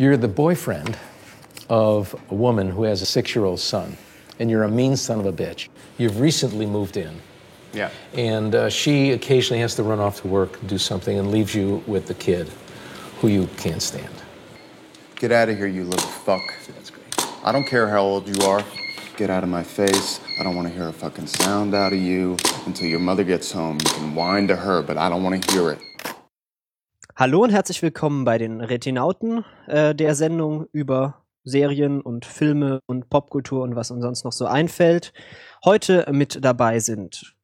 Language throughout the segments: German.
You're the boyfriend of a woman who has a six year old son, and you're a mean son of a bitch. You've recently moved in. Yeah. And uh, she occasionally has to run off to work, do something, and leaves you with the kid who you can't stand. Get out of here, you little fuck. That's great. I don't care how old you are. Get out of my face. I don't want to hear a fucking sound out of you until your mother gets home. You can whine to her, but I don't want to hear it. Hallo und herzlich willkommen bei den Retinauten, äh, der Sendung über Serien und Filme und Popkultur und was uns sonst noch so einfällt. Heute mit dabei sind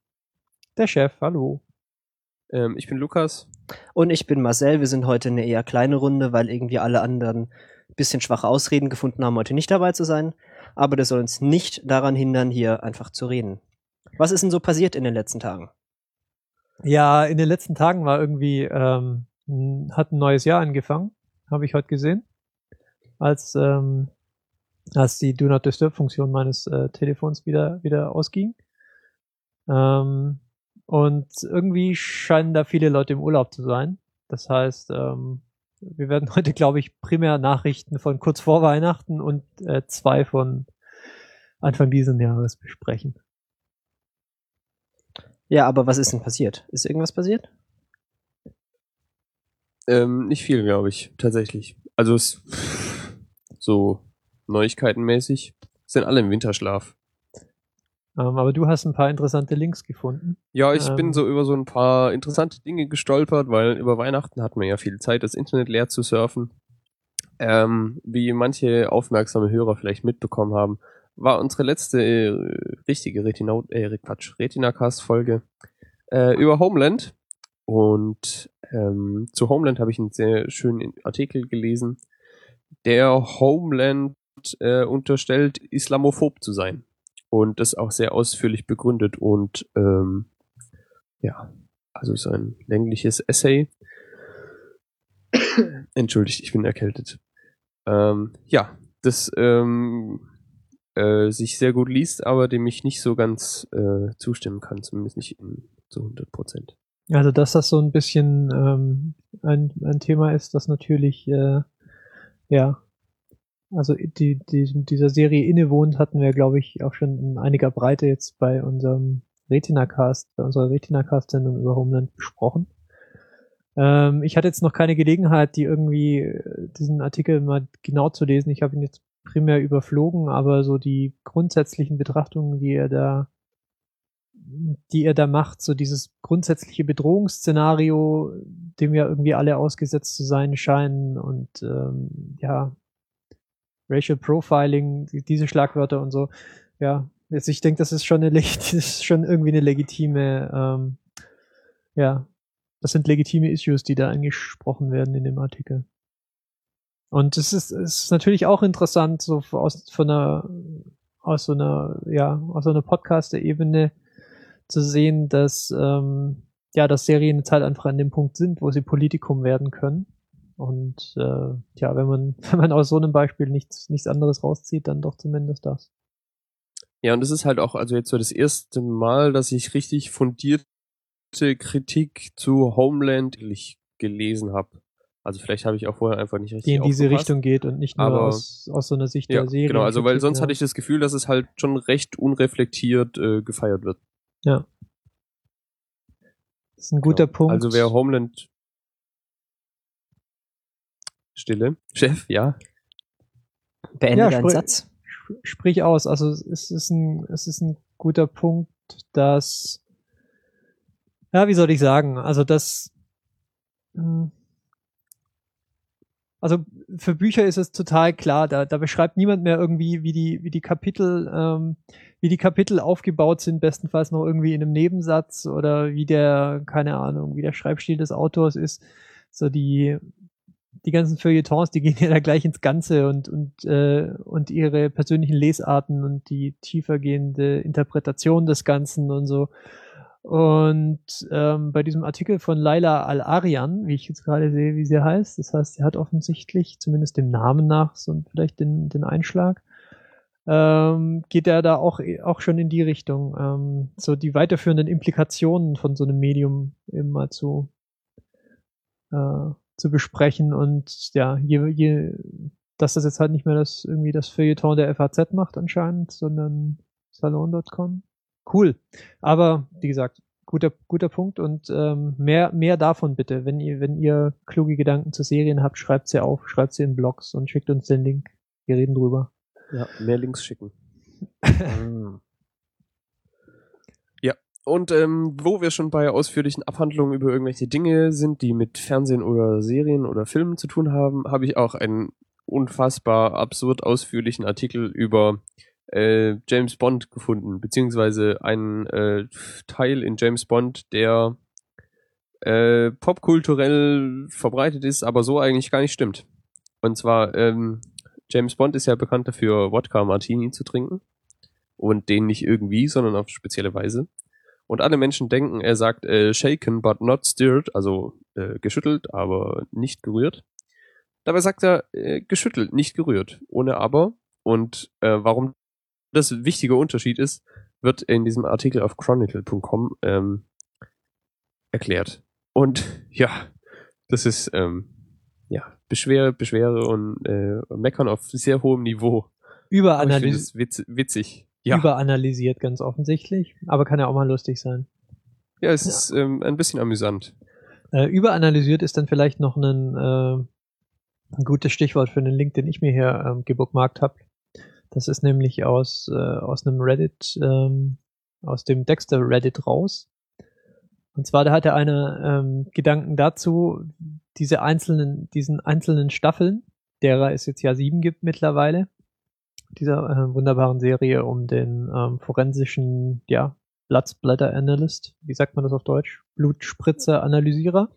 Der Chef, hallo. Ähm, ich bin Lukas. und ich bin Marcel. Wir sind heute eine eher kleine Runde, weil irgendwie alle anderen ein bisschen schwache Ausreden gefunden haben, heute nicht dabei zu sein. Aber das soll uns nicht daran hindern, hier einfach zu reden. Was ist denn so passiert in den letzten Tagen? Ja, in den letzten Tagen war irgendwie, ähm, hat ein neues Jahr angefangen, habe ich heute gesehen, als, ähm, als die Do Not Disturb Funktion meines äh, Telefons wieder, wieder ausging. Ähm, und irgendwie scheinen da viele Leute im Urlaub zu sein. Das heißt, ähm, wir werden heute, glaube ich, primär Nachrichten von kurz vor Weihnachten und äh, zwei von Anfang dieses Jahres besprechen. Ja, aber was ist denn passiert? Ist irgendwas passiert? Ähm, nicht viel, glaube ich, tatsächlich. Also es, so Neuigkeitenmäßig sind alle im Winterschlaf. Ähm, aber du hast ein paar interessante Links gefunden. Ja, ich Ähm. bin so über so ein paar interessante Dinge gestolpert, weil über Weihnachten hat man ja viel Zeit, das Internet leer zu surfen. Ähm, wie manche aufmerksame Hörer vielleicht mitbekommen haben, war unsere letzte äh, richtige Retina, äh, Quatsch, Retina-Cast-Folge äh, über Homeland. Und ähm, zu Homeland habe ich einen sehr schönen Artikel gelesen, der Homeland äh, unterstellt, islamophob zu sein. Und das auch sehr ausführlich begründet und ähm, ja, also so ein längliches Essay. Entschuldigt, ich bin erkältet. Ähm, ja, das ähm, äh, sich sehr gut liest, aber dem ich nicht so ganz äh, zustimmen kann, zumindest nicht in, zu 100 Prozent. Also, dass das so ein bisschen ähm, ein, ein Thema ist, das natürlich, äh, ja, also die, die, dieser Serie innewohnt, hatten wir, glaube ich, auch schon in einiger Breite jetzt bei unserem Retina-Cast, bei unserer Retina-Cast-Sendung über Homeland besprochen. Ähm, ich hatte jetzt noch keine Gelegenheit, die irgendwie äh, diesen Artikel mal genau zu lesen. Ich habe ihn jetzt primär überflogen, aber so die grundsätzlichen Betrachtungen, die er da die er da macht, so dieses grundsätzliche Bedrohungsszenario, dem ja irgendwie alle ausgesetzt zu sein scheinen und ähm, ja, Racial Profiling, die- diese Schlagwörter und so, ja, jetzt ich denke, das ist schon eine das ist schon irgendwie eine legitime, ähm, ja, das sind legitime Issues, die da angesprochen werden in dem Artikel. Und es ist, es ist natürlich auch interessant, so aus von einer, aus so einer, ja, aus so einer Podcaster-Ebene zu sehen, dass, ähm, ja, dass Serien jetzt halt einfach an dem Punkt sind, wo sie Politikum werden können. Und äh, ja, wenn man, wenn man aus so einem Beispiel nichts, nichts anderes rauszieht, dann doch zumindest das. Ja, und es ist halt auch also jetzt so das erste Mal, dass ich richtig fundierte Kritik zu Homeland gelesen habe. Also vielleicht habe ich auch vorher einfach nicht richtig Die in diese. Richtung geht und nicht nur Aber- aus, aus so einer Sicht Ja, der Serie. genau, also weil sonst hatte ich das Gefühl, dass es halt schon recht unreflektiert äh, gefeiert wird. Ja. Das ist ein guter Genau. Punkt. Also wer Homeland Stille. Chef, ja. Beende Ja, deinen Satz. Sp- sprich aus. Also es ist ein, es ist ein guter Punkt, dass, ja, wie soll ich sagen? Also das, mh, also für Bücher ist es total klar. Da, da beschreibt niemand mehr irgendwie, wie die, wie die Kapitel, ähm, wie die Kapitel aufgebaut sind, bestenfalls noch irgendwie in einem Nebensatz oder wie der, keine Ahnung, wie der Schreibstil des Autors ist. So die, die ganzen Feuilletons, die gehen ja da gleich ins Ganze und, und, äh, und ihre persönlichen Lesarten und die tiefergehende Interpretation des Ganzen und so. Und ähm, bei diesem Artikel von Laila Al-Arian, wie ich jetzt gerade sehe, wie sie heißt, das heißt, sie hat offensichtlich, zumindest dem Namen nach, so vielleicht den, den Einschlag, ähm, geht er da auch, auch schon in die Richtung, ähm, so die weiterführenden Implikationen von so einem Medium eben mal zu, äh, zu besprechen und ja, je, je, dass das jetzt halt nicht mehr das irgendwie das Feuilleton der FAZ macht anscheinend, sondern Salon.com. Cool. Aber wie gesagt, guter, guter Punkt und ähm, mehr, mehr davon bitte. Wenn ihr, wenn ihr kluge Gedanken zu Serien habt, schreibt sie auf, schreibt sie in Blogs und schickt uns den Link. Wir reden drüber. Ja, mehr Links schicken. Mm. Und ähm, wo wir schon bei ausführlichen Abhandlungen über irgendwelche Dinge sind, die mit Fernsehen oder Serien oder Filmen zu tun haben, habe ich auch einen unfassbar absurd ausführlichen Artikel über äh, James Bond gefunden, beziehungsweise einen äh, Teil in James Bond, der äh, popkulturell verbreitet ist, aber so eigentlich gar nicht stimmt. Und zwar, ähm, James Bond ist ja bekannt dafür, Wodka Martini zu trinken. Und den nicht irgendwie, sondern auf spezielle Weise. Und alle Menschen denken, er sagt äh, shaken but not stirred, also äh, geschüttelt, aber nicht gerührt. Dabei sagt er äh, geschüttelt, nicht gerührt, ohne aber. Und äh, warum das ein wichtiger Unterschied ist, wird in diesem Artikel auf chronicle.com ähm, erklärt. Und ja, das ist ähm, ja Beschwere, Beschwere und äh, Meckern auf sehr hohem Niveau. Überanalysiert, witz, witzig. Ja, überanalysiert ganz offensichtlich, aber kann ja auch mal lustig sein. ja, es ist ähm, ein bisschen amüsant. Äh, überanalysiert ist dann vielleicht noch ein, äh, ein gutes Stichwort für einen Link, den ich mir hier ähm, gebookmarkt habe. Das ist nämlich aus, äh, aus einem Reddit, ähm, aus dem Dexter Reddit raus. Und zwar, da hatte einer ähm, Gedanken dazu, diese einzelnen, diesen einzelnen Staffeln, derer es jetzt ja sieben gibt mittlerweile, dieser äh, wunderbaren Serie um den ähm, forensischen, ja, Blattsblätter Analyst, wie sagt man das auf Deutsch? Blutspritzer Analysierer.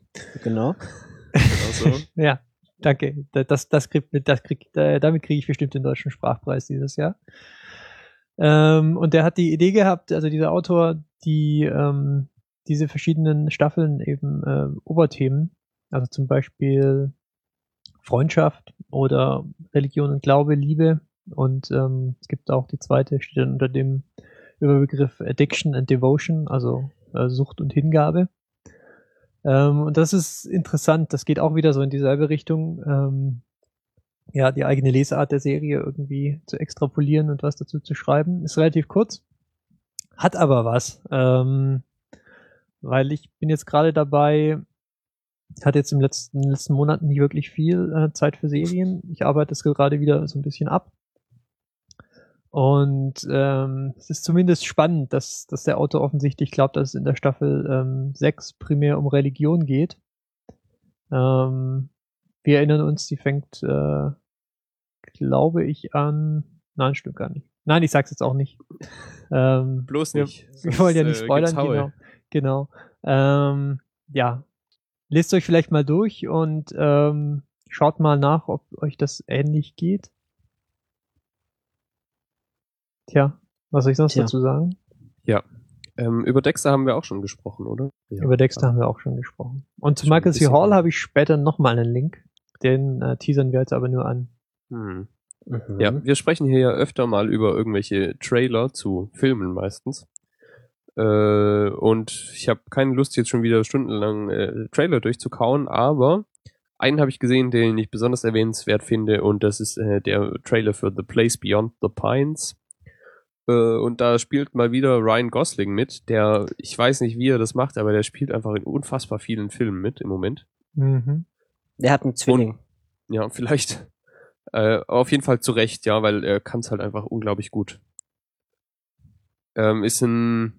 Genau. Also, Ja, danke. Da- Das, das kriegt, das kriegt, äh, damit kriege ich bestimmt den deutschen Sprachpreis dieses Jahr. Ähm, und der hat die Idee gehabt, also dieser Autor, die ähm, diese verschiedenen Staffeln eben äh, Oberthemen, also zum Beispiel Freundschaft oder Religion und Glaube, Liebe und ähm, es gibt auch die zweite, steht dann unter dem Überbegriff Addiction and Devotion, also äh, Sucht und Hingabe. Ähm, und das ist interessant, das geht auch wieder so in dieselbe Richtung, ähm, ja, die eigene Lesart der Serie irgendwie zu extrapolieren und was dazu zu schreiben. Ist relativ kurz, hat aber was, ähm, weil ich bin jetzt gerade dabei, hatte jetzt im letzten, letzten Monaten nicht wirklich viel äh, Zeit für Serien. Ich arbeite es gerade wieder so ein bisschen ab. Und ähm, es ist zumindest spannend, dass, dass der Autor offensichtlich glaubt, dass es in der Staffel ähm, 6 primär um Religion geht. Ähm, wir erinnern uns, die fängt, äh, glaube ich, an. Nein, stimmt gar nicht. Nein, ich sag's jetzt auch nicht. Ähm, bloß wir, nicht. wir wollen ja nicht äh, spoilern, Haue. genau. Genau. Ähm, ja. Lest euch vielleicht mal durch und ähm, schaut mal nach, ob euch das ähnlich geht. Tja, was soll ich sonst Tja. dazu sagen? Ähm, über Dexter haben wir auch schon gesprochen, oder? Ja. Über Dexter haben wir auch schon gesprochen. Und zu Michael C. Hall habe ich später nochmal einen Link. Den äh, teasern wir jetzt aber nur an. Hm. Mhm. Ja, wir sprechen hier ja öfter mal über irgendwelche Trailer zu Filmen meistens. Äh, und ich habe keine Lust, jetzt schon wieder stundenlang äh, Trailer durchzukauen, aber einen habe ich gesehen, den ich besonders erwähnenswert finde, und das ist äh, der Trailer für The Place Beyond the Pines. Äh, und da spielt mal wieder Ryan Gosling mit, der, ich weiß nicht, wie er das macht, aber der spielt einfach in unfassbar vielen Filmen mit im Moment. Mhm. Der hat einen Zwilling. Ja, vielleicht. Äh, auf jeden Fall zu Recht, ja, weil er kann es halt einfach unglaublich gut. Ähm, ist ein,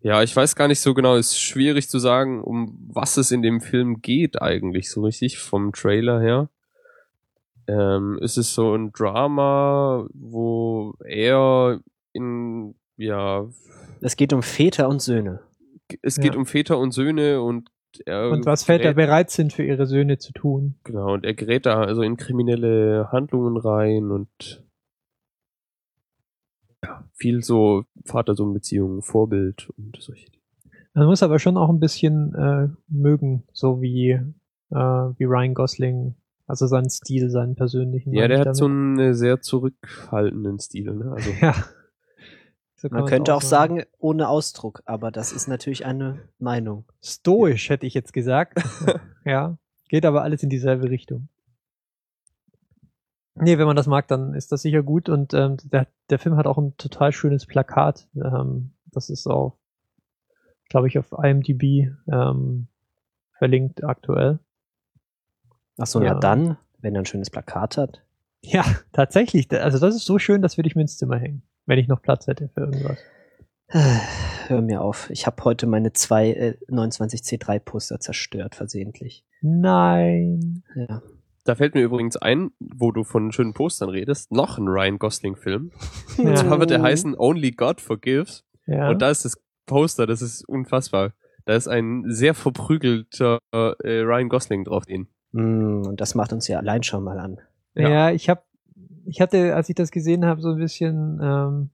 ja, ich weiß gar nicht so genau, ist schwierig zu sagen, um was es in dem Film geht eigentlich so richtig vom Trailer her. Ähm, ist es so ein Drama, wo er in, ja, Es geht um Väter und Söhne. es geht Ja. um Väter und Söhne und er Und was Väter gerät- bereit sind für ihre Söhne zu tun. Genau, und er gerät da also in kriminelle Handlungen rein und ja, viel so Vater-Sohn-Beziehungen, Vorbild und solche Dinge. Man muss aber schon auch ein bisschen äh, mögen, so wie, äh, wie Ryan Gosling, also seinen Stil, seinen persönlichen. Ja, der hat so damit. einen äh, sehr zurückhaltenden Stil, ne? Also, Ja. So Man könnte auch sagen, ohne Ausdruck, aber das ist natürlich eine Meinung. Stoisch, hätte ich jetzt gesagt. ja. Geht aber alles in dieselbe Richtung. Nee, wenn man das mag, dann ist das sicher gut. Und ähm, der, der Film hat auch ein total schönes Plakat. Ähm, das ist auch, glaube ich, auf IMDb ähm, verlinkt aktuell. Ach so, ja. Ja. dann, wenn er ein schönes Plakat hat. Ja, tatsächlich. Also das ist so schön, das würde ich mir ins Zimmer hängen, wenn ich noch Platz hätte für irgendwas. Hör mir auf. Ich habe heute meine zwei äh, 29C3 Poster zerstört, versehentlich. Nein. Ja. Da fällt mir übrigens ein, wo du von schönen Postern redest, noch ein Ryan Gosling-Film. Und Ja. zwar wird der heißen Only God Forgives. Ja. Und da ist das Poster, das ist unfassbar. Da ist ein sehr verprügelter äh, Ryan Gosling drauf den. Mm, Und das macht uns ja allein schon mal an. Ja, Ja. ich habe, ich hatte, als ich das gesehen habe, so ein bisschen ähm,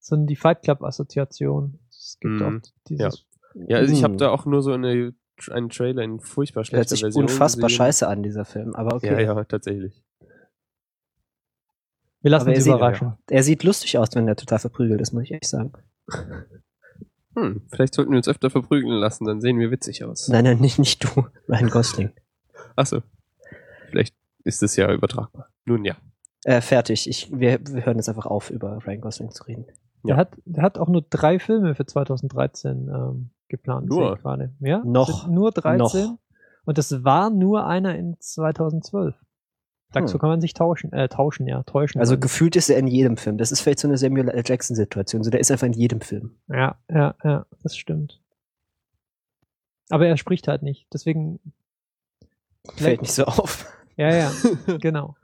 so die Fight Club Assoziation. Es gibt Mhm. auch dieses. Ja, also ich habe Mm. da auch nur so eine, einen Trailer in furchtbar Hört schlechter sich Version unfassbar gesehen. scheiße an, dieser Film. Aber okay. Ja, ja, tatsächlich. Wir lassen Aber er uns sieht, überraschen. er sieht lustig aus, wenn er total verprügelt ist, muss ich ehrlich sagen. Hm, vielleicht sollten wir uns öfter verprügeln lassen, dann sehen wir witzig aus. Nein, nein, nicht, nicht du, Ryan Gosling. Achso. Vielleicht ist es ja übertragbar. Nun ja. Äh, fertig. Ich, wir, wir hören jetzt einfach auf, über Ryan Gosling zu reden. Der, Ja. hat, der hat auch nur drei Filme für 2013 ähm, geplant. Nur? sehe ich gerade. Ja, Noch. nur 13. Noch. Und das war nur einer in 2012. Da Hm. so kann man sich tauschen, äh, tauschen, ja, täuschen. Also gefühlt ist er in jedem Film. Das ist vielleicht so eine Samuel L. Jackson-Situation. So, der ist einfach in jedem Film. Ja, ja, ja, das stimmt. Aber er spricht halt nicht. Deswegen. Fällt nicht so auf. Ja, ja, genau.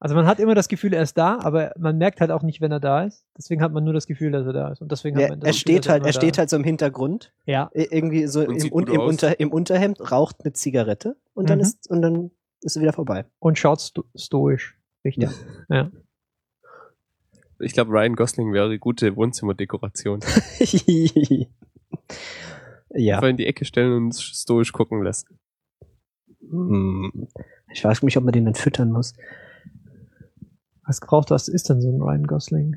Also man hat immer das Gefühl, er ist da, aber man merkt halt auch nicht, wenn er da ist. Deswegen hat man nur das Gefühl, dass er da ist. Und deswegen hat Er, man das er Gefühl, steht dass halt, er da steht halt so im Hintergrund. Ja, Irgendwie so Und im, im. Unter, im Unterhemd, raucht eine Zigarette und dann Mhm. ist und dann ist er wieder vorbei. und schaut sto stoisch. Richtig. Ja. Ich glaube, Ryan Gosling wäre gute Wohnzimmerdekoration. ja. Einfach in die Ecke stellen und stoisch gucken lassen. Hm. Ich weiß nicht, ob man den dann füttern muss. Was braucht was ist denn so ein Ryan Gosling?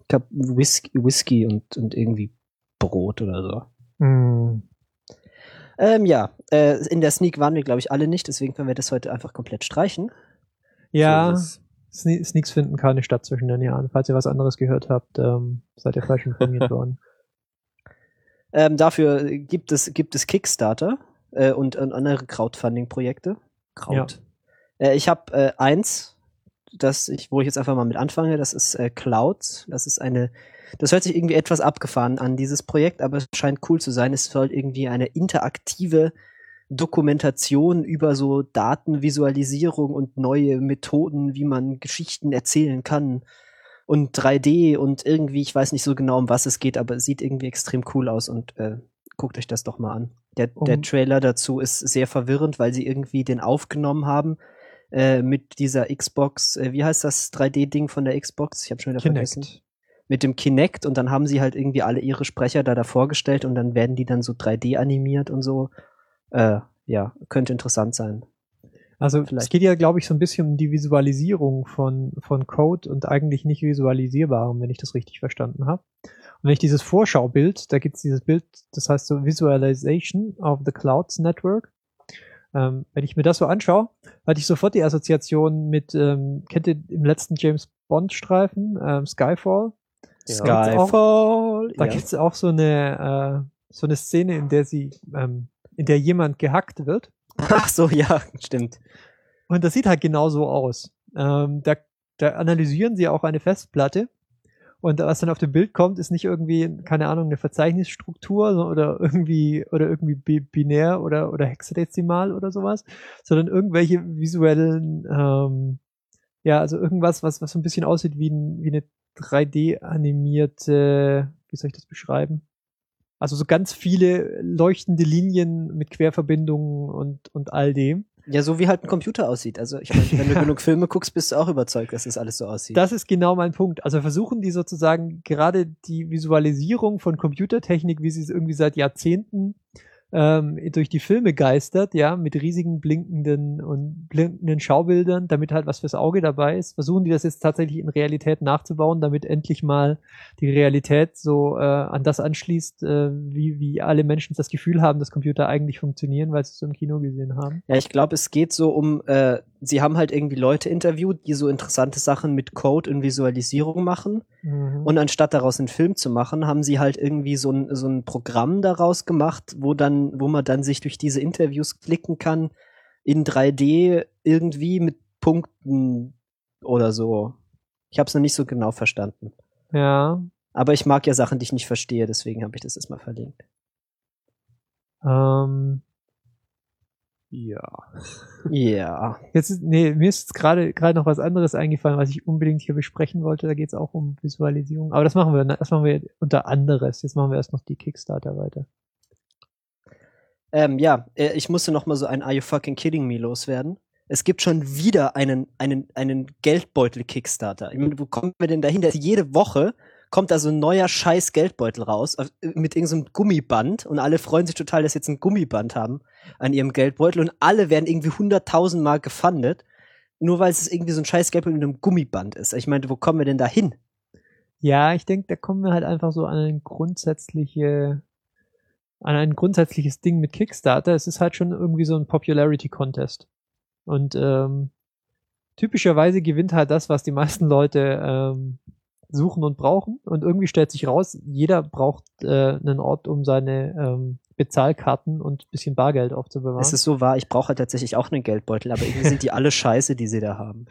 Ich glaube, Whisky, Whisky und, und irgendwie Brot oder so. Hm. Ähm, ja, äh, in der Sneak waren wir, glaube ich, alle nicht, deswegen können wir das heute einfach komplett streichen. Ja, So. Sne Sneaks finden keine statt zwischen den Jahren. Falls ihr was anderes gehört habt, ähm, seid ihr falsch informiert worden. Ähm, dafür gibt es, gibt es Kickstarter äh, und, und andere Crowdfunding-Projekte. Kraut. Äh, ich habe äh, eins, das ich, wo ich jetzt einfach mal mit anfange, das ist äh, Clouds. Das ist eine, das hört sich irgendwie etwas abgefahren an, dieses Projekt, aber es scheint cool zu sein. Es soll irgendwie eine interaktive Dokumentation über so Datenvisualisierung und neue Methoden, wie man Geschichten erzählen kann. Und 3D und irgendwie, ich weiß nicht so genau, um was es geht, aber es sieht irgendwie extrem cool aus und äh, guckt euch das doch mal an. Der, der Um- Trailer dazu ist sehr verwirrend, weil sie irgendwie den aufgenommen haben äh, mit dieser Xbox, äh, wie heißt das 3D-Ding von der Xbox? Ich habe schon wieder vergessen. Mit dem Kinect und dann haben sie halt irgendwie alle ihre Sprecher da davor gestellt und dann werden die dann so 3D animiert und so. Äh, ja, könnte interessant sein. Also es Vielleicht. geht ja, glaube ich, so ein bisschen um die Visualisierung von, von Code und eigentlich nicht visualisierbarem, wenn ich das richtig verstanden habe. Und wenn ich dieses Vorschaubild, da gibt es dieses Bild, das heißt so Visualization of the Clouds Network. Ähm, wenn ich mir das so anschaue, hatte ich sofort die Assoziation mit, ähm, kennt ihr im letzten James Bond Streifen, ähm, Skyfall? Ja. Da gibt's auch- Skyfall. Da ja. gibt's auch so eine, äh, so eine Szene, in der sie, ähm, in der jemand gehackt wird. Ach so, ja, stimmt. Und das sieht halt genau so aus. Ähm, da, da analysieren sie auch eine Festplatte. Und was dann auf dem Bild kommt, ist nicht irgendwie, keine Ahnung, eine Verzeichnisstruktur oder irgendwie, oder irgendwie bi- binär oder, oder hexadezimal oder sowas, sondern irgendwelche visuellen, ähm, ja, also irgendwas, was, was so ein bisschen aussieht wie, ein, wie eine 3D-animierte, wie soll ich das beschreiben? Also so ganz viele leuchtende Linien mit Querverbindungen und, und all dem. Ja, so wie halt ein Computer aussieht. Also ich meine, wenn du genug Filme guckst, bist du auch überzeugt, dass das alles so aussieht. Das ist genau mein Punkt. Also versuchen die sozusagen gerade die Visualisierung von Computertechnik, wie sie es irgendwie seit Jahrzehnten ähm, durch die Filme geistert, ja, mit riesigen blinkenden und blinkenden Schaubildern, damit halt was fürs Auge dabei ist. Versuchen die das jetzt tatsächlich in Realität nachzubauen, damit endlich mal die Realität so äh, an das anschließt, äh, wie, wie alle Menschen das Gefühl haben, dass Computer eigentlich funktionieren, weil sie es so im Kino gesehen haben. Ja, ich glaube, es geht so um, äh, sie haben halt irgendwie Leute interviewt, die so interessante Sachen mit Code und Visualisierung machen. Mhm. Und anstatt daraus einen Film zu machen, haben sie halt irgendwie so ein, so ein Programm daraus gemacht, wo dann, wo man dann sich durch diese Interviews klicken kann, in 3D irgendwie mit Punkten oder so. Ich habe es noch nicht so genau verstanden. ja, Aber ich mag ja Sachen, die ich nicht verstehe, deswegen habe ich das jetzt mal verlinkt. ähm, Ja. Ja. Jetzt ist, nee, mir ist jetzt gerade gerade noch was anderes eingefallen, was ich unbedingt hier besprechen wollte. Da geht es auch um Visualisierung. Aber das machen wir, das machen wir unter anderes. Jetzt machen wir erst noch die Kickstarter weiter. Ähm, ja, äh, ich musste noch mal so ein Are you fucking kidding me loswerden. Es gibt schon wieder einen, einen, einen Geldbeutel-Kickstarter. Ich meine, wo kommen wir denn dahin? Dass Jede Woche kommt da so ein neuer scheiß Geldbeutel raus auf- mit irgendeinem Gummiband und alle freuen sich total, dass sie jetzt ein Gummiband haben an ihrem Geldbeutel und alle werden irgendwie hunderttausend Mal gefundet, nur weil es irgendwie so ein scheiß Geldbeutel mit einem Gummiband ist. Ich meine, wo kommen wir denn da hin? Ja, ich denke, da kommen wir halt einfach so an ein grundsätzliche, an ein grundsätzliches Ding mit Kickstarter. Es ist halt schon irgendwie so ein Popularity Contest. Und ähm, typischerweise gewinnt halt das, was die meisten Leute ähm, suchen und brauchen. Und irgendwie stellt sich raus, jeder braucht äh, einen Ort, um seine ähm, Bezahlkarten und bisschen Bargeld aufzubewahren. Es ist so wahr, ich brauche halt tatsächlich auch einen Geldbeutel, aber irgendwie sind die alle scheiße, die sie da haben.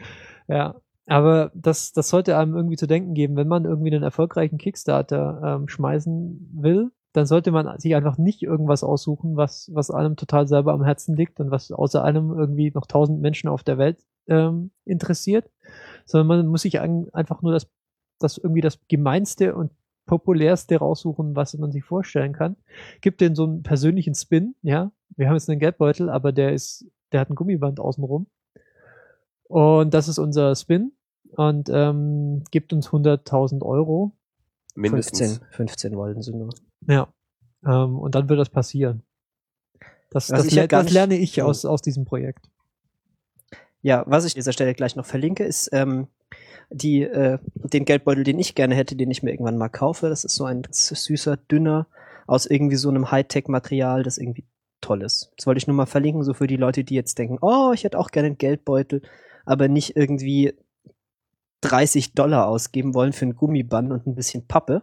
Ja, aber das, das sollte einem irgendwie zu denken geben, wenn man irgendwie einen erfolgreichen Kickstarter ähm, schmeißen will, dann sollte man sich einfach nicht irgendwas aussuchen, was, was einem total selber am Herzen liegt und was außer einem irgendwie noch tausend Menschen auf der Welt ähm, interessiert, sondern man muss sich ein, einfach nur das, das irgendwie das gemeinste und populärste raussuchen, was man sich vorstellen kann. Gibt den so einen persönlichen Spin, ja. Wir haben jetzt einen Geldbeutel, aber der ist, der hat ein Gummiband außenrum. Und das ist unser Spin und ähm, gibt uns 100.000 Euro. Mindestens. 15, 15 wollten sie nur. Ja. Ähm, und dann wird das passieren. Das, das, le das lerne ich aus, aus diesem Projekt. Ja, was ich an dieser Stelle gleich noch verlinke, ist ähm, die, äh, den Geldbeutel, den ich gerne hätte, den ich mir irgendwann mal kaufe. Das ist so ein süßer, dünner, aus irgendwie so einem Hightech-Material, das irgendwie toll ist. Das wollte ich nur mal verlinken, so für die Leute, die jetzt denken, oh, ich hätte auch gerne einen Geldbeutel, aber nicht irgendwie 30 Dollar ausgeben wollen für ein Gummiband und ein bisschen Pappe.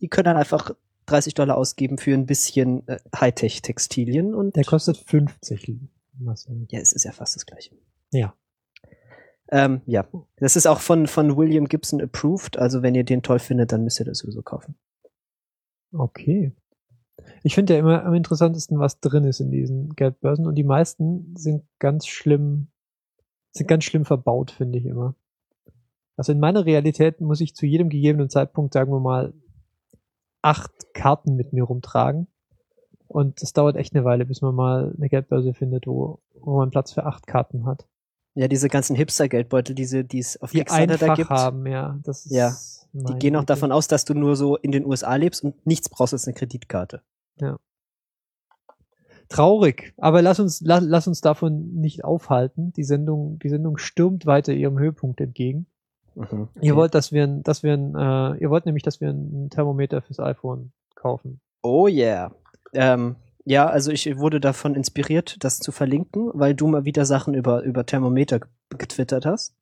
Die können dann einfach 30 Dollar ausgeben für ein bisschen äh, Hightech-Textilien und Der kostet 50. Marcel. ja, es ist ja fast das gleiche. Ja. Ähm, ja, das ist auch von, von William Gibson approved. Also wenn ihr den toll findet, dann müsst ihr das sowieso kaufen. Okay. Ich finde ja immer am interessantesten, was drin ist in diesen Geldbörsen und die meisten sind ganz schlimm, sind ganz schlimm verbaut, finde ich immer. Also in meiner Realität muss ich zu jedem gegebenen Zeitpunkt, sagen wir mal, acht Karten mit mir rumtragen. Und das dauert echt eine Weile, bis man mal eine Geldbörse findet, wo, wo man Platz für acht Karten hat. Ja, diese ganzen Hipster-Geldbeutel, diese, die es auf Die Kickstarter da einfach gibt, haben, ja. Das ist Ja, die gehen auch Güte. davon aus, dass du nur so in den USA lebst und nichts brauchst als eine Kreditkarte. Traurig, aber lass uns, la, lass uns davon nicht aufhalten. Die Sendung, die Sendung stürmt weiter ihrem Höhepunkt entgegen. Mhm. Ihr wollt, dass wir, ein- dass wir, ein, äh, ihr wollt nämlich, dass wir ein Thermometer fürs iPhone kaufen. Oh yeah. Ähm, ja, also ich wurde davon inspiriert, das zu verlinken, weil du mal wieder Sachen über, über Thermometer ge- getwittert hast.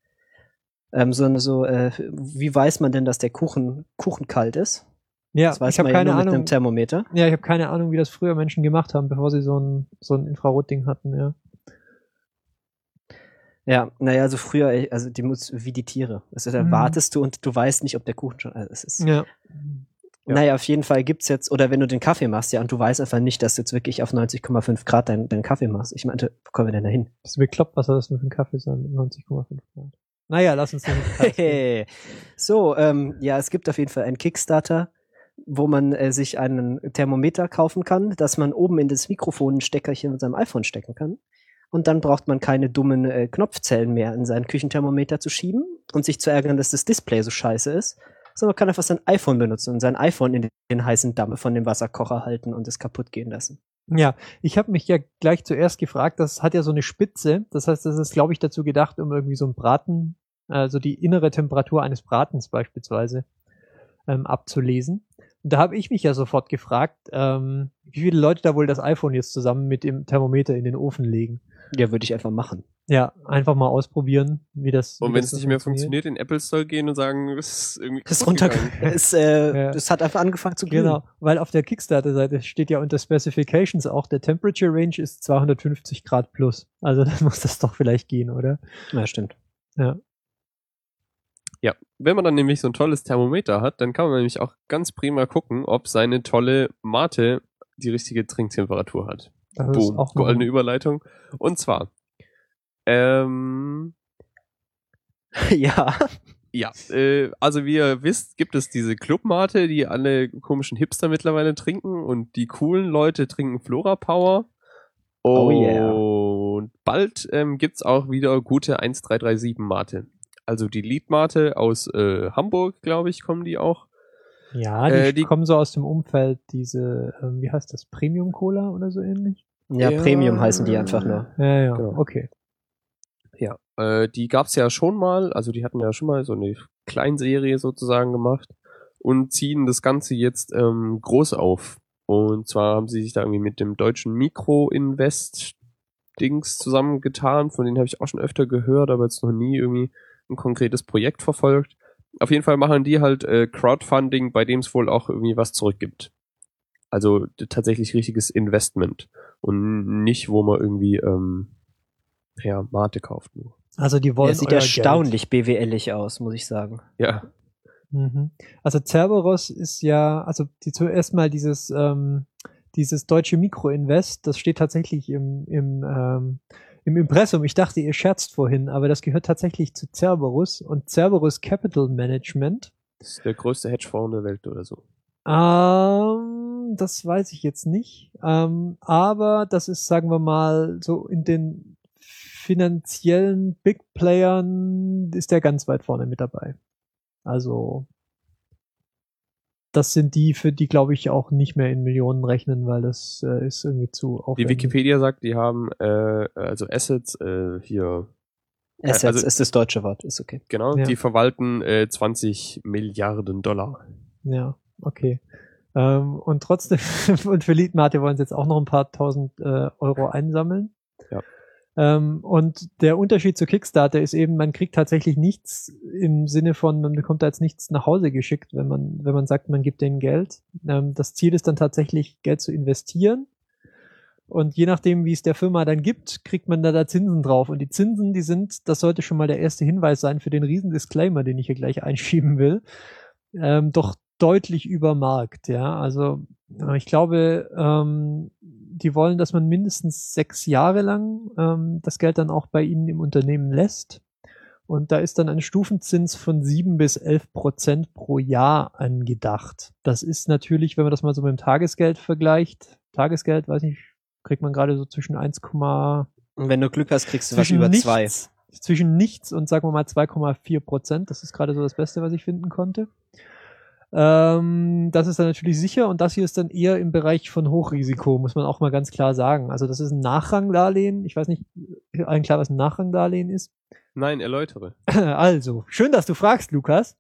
Ähm, so, so äh, wie weiß man denn, dass der Kuchen, Kuchen kalt ist? Ja, das weiß ich habe man ja keine nur mit einem Ahnung. Thermometer. Ja, ich habe keine Ahnung, wie das früher Menschen gemacht haben, bevor sie so ein, so ein Infrarotding hatten, ja. Ja, naja, also früher, also die muss wie die Tiere. Also da Mhm. wartest du und du weißt nicht, ob der Kuchen schon. Also es ist. Ja. Ja. Naja, auf jeden Fall gibt's jetzt, oder wenn du den Kaffee machst, ja, und du weißt einfach nicht, dass du jetzt wirklich auf 90,5 Grad deinen deinen Kaffee machst. Ich meinte, wo kommen wir denn da hin? Bist du bekloppt, was soll das denn für ein Kaffee sein? 90,5 Grad. Naja, lass uns. Hey. So, ähm, ja, es gibt auf jeden Fall einen Kickstarter, wo man äh, sich einen Thermometer kaufen kann, dass man oben in das Mikrofon ein Steckerchen mit seinem iPhone stecken kann. Und dann braucht man keine dummen äh, Knopfzellen mehr in seinen Küchenthermometer zu schieben und sich zu ärgern, dass das Display so scheiße ist, sondern man kann einfach sein iPhone benutzen und sein iPhone in den heißen Dampf von dem Wasserkocher halten und es kaputt gehen lassen. Ja, ich habe mich ja gleich zuerst gefragt, das hat ja so eine Spitze, das heißt, das ist, glaube ich, dazu gedacht, um irgendwie so ein Braten, also die innere Temperatur eines Bratens beispielsweise ähm, abzulesen. Da habe ich mich ja sofort gefragt, ähm, wie viele Leute da wohl das iPhone jetzt zusammen mit dem Thermometer in den Ofen legen. Ja, würde ich einfach machen. Ja, einfach mal ausprobieren, wie das. Und wenn das es nicht mehr funktioniert, in Apple Store gehen und sagen, es ist irgendwie Das, kaputt runter, gegangen. es, äh, Ja. das hat einfach angefangen zu glühen. Genau, weil auf der Kickstarter-Seite steht ja unter Specifications auch, der Temperature Range ist 250 Grad plus. Also dann muss das doch vielleicht gehen, oder? Ja, stimmt. Ja. Ja, wenn man dann nämlich so ein tolles Thermometer hat, dann kann man nämlich auch ganz prima gucken, ob seine tolle Mate die richtige Trinktemperatur hat. Das ist Boom, auch noch- goldene Überleitung. Und zwar, ähm, ja. ja, äh, also wie ihr wisst, gibt es diese Clubmate, die alle komischen Hipster mittlerweile trinken und die coolen Leute trinken Flora Power. Oh yeah. Und bald ähm, gibt's auch wieder gute 1337 Mate. Also die Liedmate aus äh, Hamburg, glaube ich, kommen die auch. Ja, die, Äh, die- kommen so aus dem Umfeld, diese, ähm, wie heißt das, Premium Cola oder so ähnlich? Ja, Ja. Premium heißen die einfach nur. Ja, ja, Genau. okay. Ja, äh, die gab's ja schon mal, also die hatten ja schon mal so eine Kleinserie sozusagen gemacht und ziehen das Ganze jetzt ähm, groß auf. Und zwar haben sie sich da irgendwie mit dem deutschen Mikro-Invest-Dings zusammengetan, von denen habe ich auch schon öfter gehört, aber jetzt noch nie irgendwie ein konkretes Projekt verfolgt. Auf jeden Fall machen die halt äh, Crowdfunding, bei dem es wohl auch irgendwie was zurückgibt. Also tatsächlich richtiges Investment und nicht, wo man irgendwie ähm, ja, Mate kauft nur. Also die wollen Er sieht euer erstaunlich BWLig aus, muss ich sagen. Ja. Mhm. Also Cerberus ist ja, also die, zuerst mal dieses, ähm, dieses deutsche Mikroinvest, das steht tatsächlich im, im, ähm, im Impressum. Ich dachte, ihr scherzt vorhin, aber das gehört tatsächlich zu Cerberus und Cerberus Capital Management. das ist der größte Hedgefonds der Welt oder so. Ähm, das weiß ich jetzt nicht. Ähm, aber das ist, sagen wir mal, so in den finanziellen Big Playern ist der ganz weit vorne mit dabei. Also das sind die, für die glaube ich auch nicht mehr in Millionen rechnen, weil das äh, ist irgendwie zu Die aufwendig. Wikipedia sagt, die haben äh, also Assets äh, hier, Assets also- ist das deutsche Wort, ist okay. genau, Ja. die verwalten äh, 20 Milliarden Dollar. Ja, okay. Ähm, und trotzdem, und für Leadmate wollen sie jetzt auch noch ein paar tausend äh, Euro einsammeln. Ähm, und der Unterschied zu Kickstarter ist eben, man kriegt tatsächlich nichts im Sinne von, man bekommt da jetzt nichts nach Hause geschickt, wenn man, wenn man sagt, man gibt denen Geld. Ähm, das Ziel ist dann tatsächlich, Geld zu investieren. Und je nachdem, wie es der Firma dann gibt, kriegt man da, da Zinsen drauf. Und die Zinsen, die sind, das sollte schon mal der erste Hinweis sein für den riesen Disclaimer, den ich hier gleich einschieben will, ähm, doch deutlich über Markt. Ja, also äh, ich glaube, ähm, die wollen, dass man mindestens sechs Jahre lang ähm, das Geld dann auch bei ihnen im Unternehmen lässt. Und da ist dann ein Stufenzins von sieben bis elf Prozent pro Jahr angedacht. Das ist natürlich, wenn man das mal so mit dem Tagesgeld vergleicht, Tagesgeld, weiß nicht, kriegt man gerade so zwischen 1, Und wenn du Glück hast, kriegst du was über nichts, zwei. Zwischen nichts und sagen wir mal 2,4 Prozent. Das ist gerade so das Beste, was ich finden konnte. Ähm, das ist dann natürlich sicher und das hier ist dann eher im Bereich von Hochrisiko, muss man auch mal ganz klar sagen. Also das ist ein Nachrangdarlehen. Ich weiß nicht, allen klar, was ein Nachrangdarlehen ist. Nein, erläutere. Also, schön, dass du fragst, Lukas.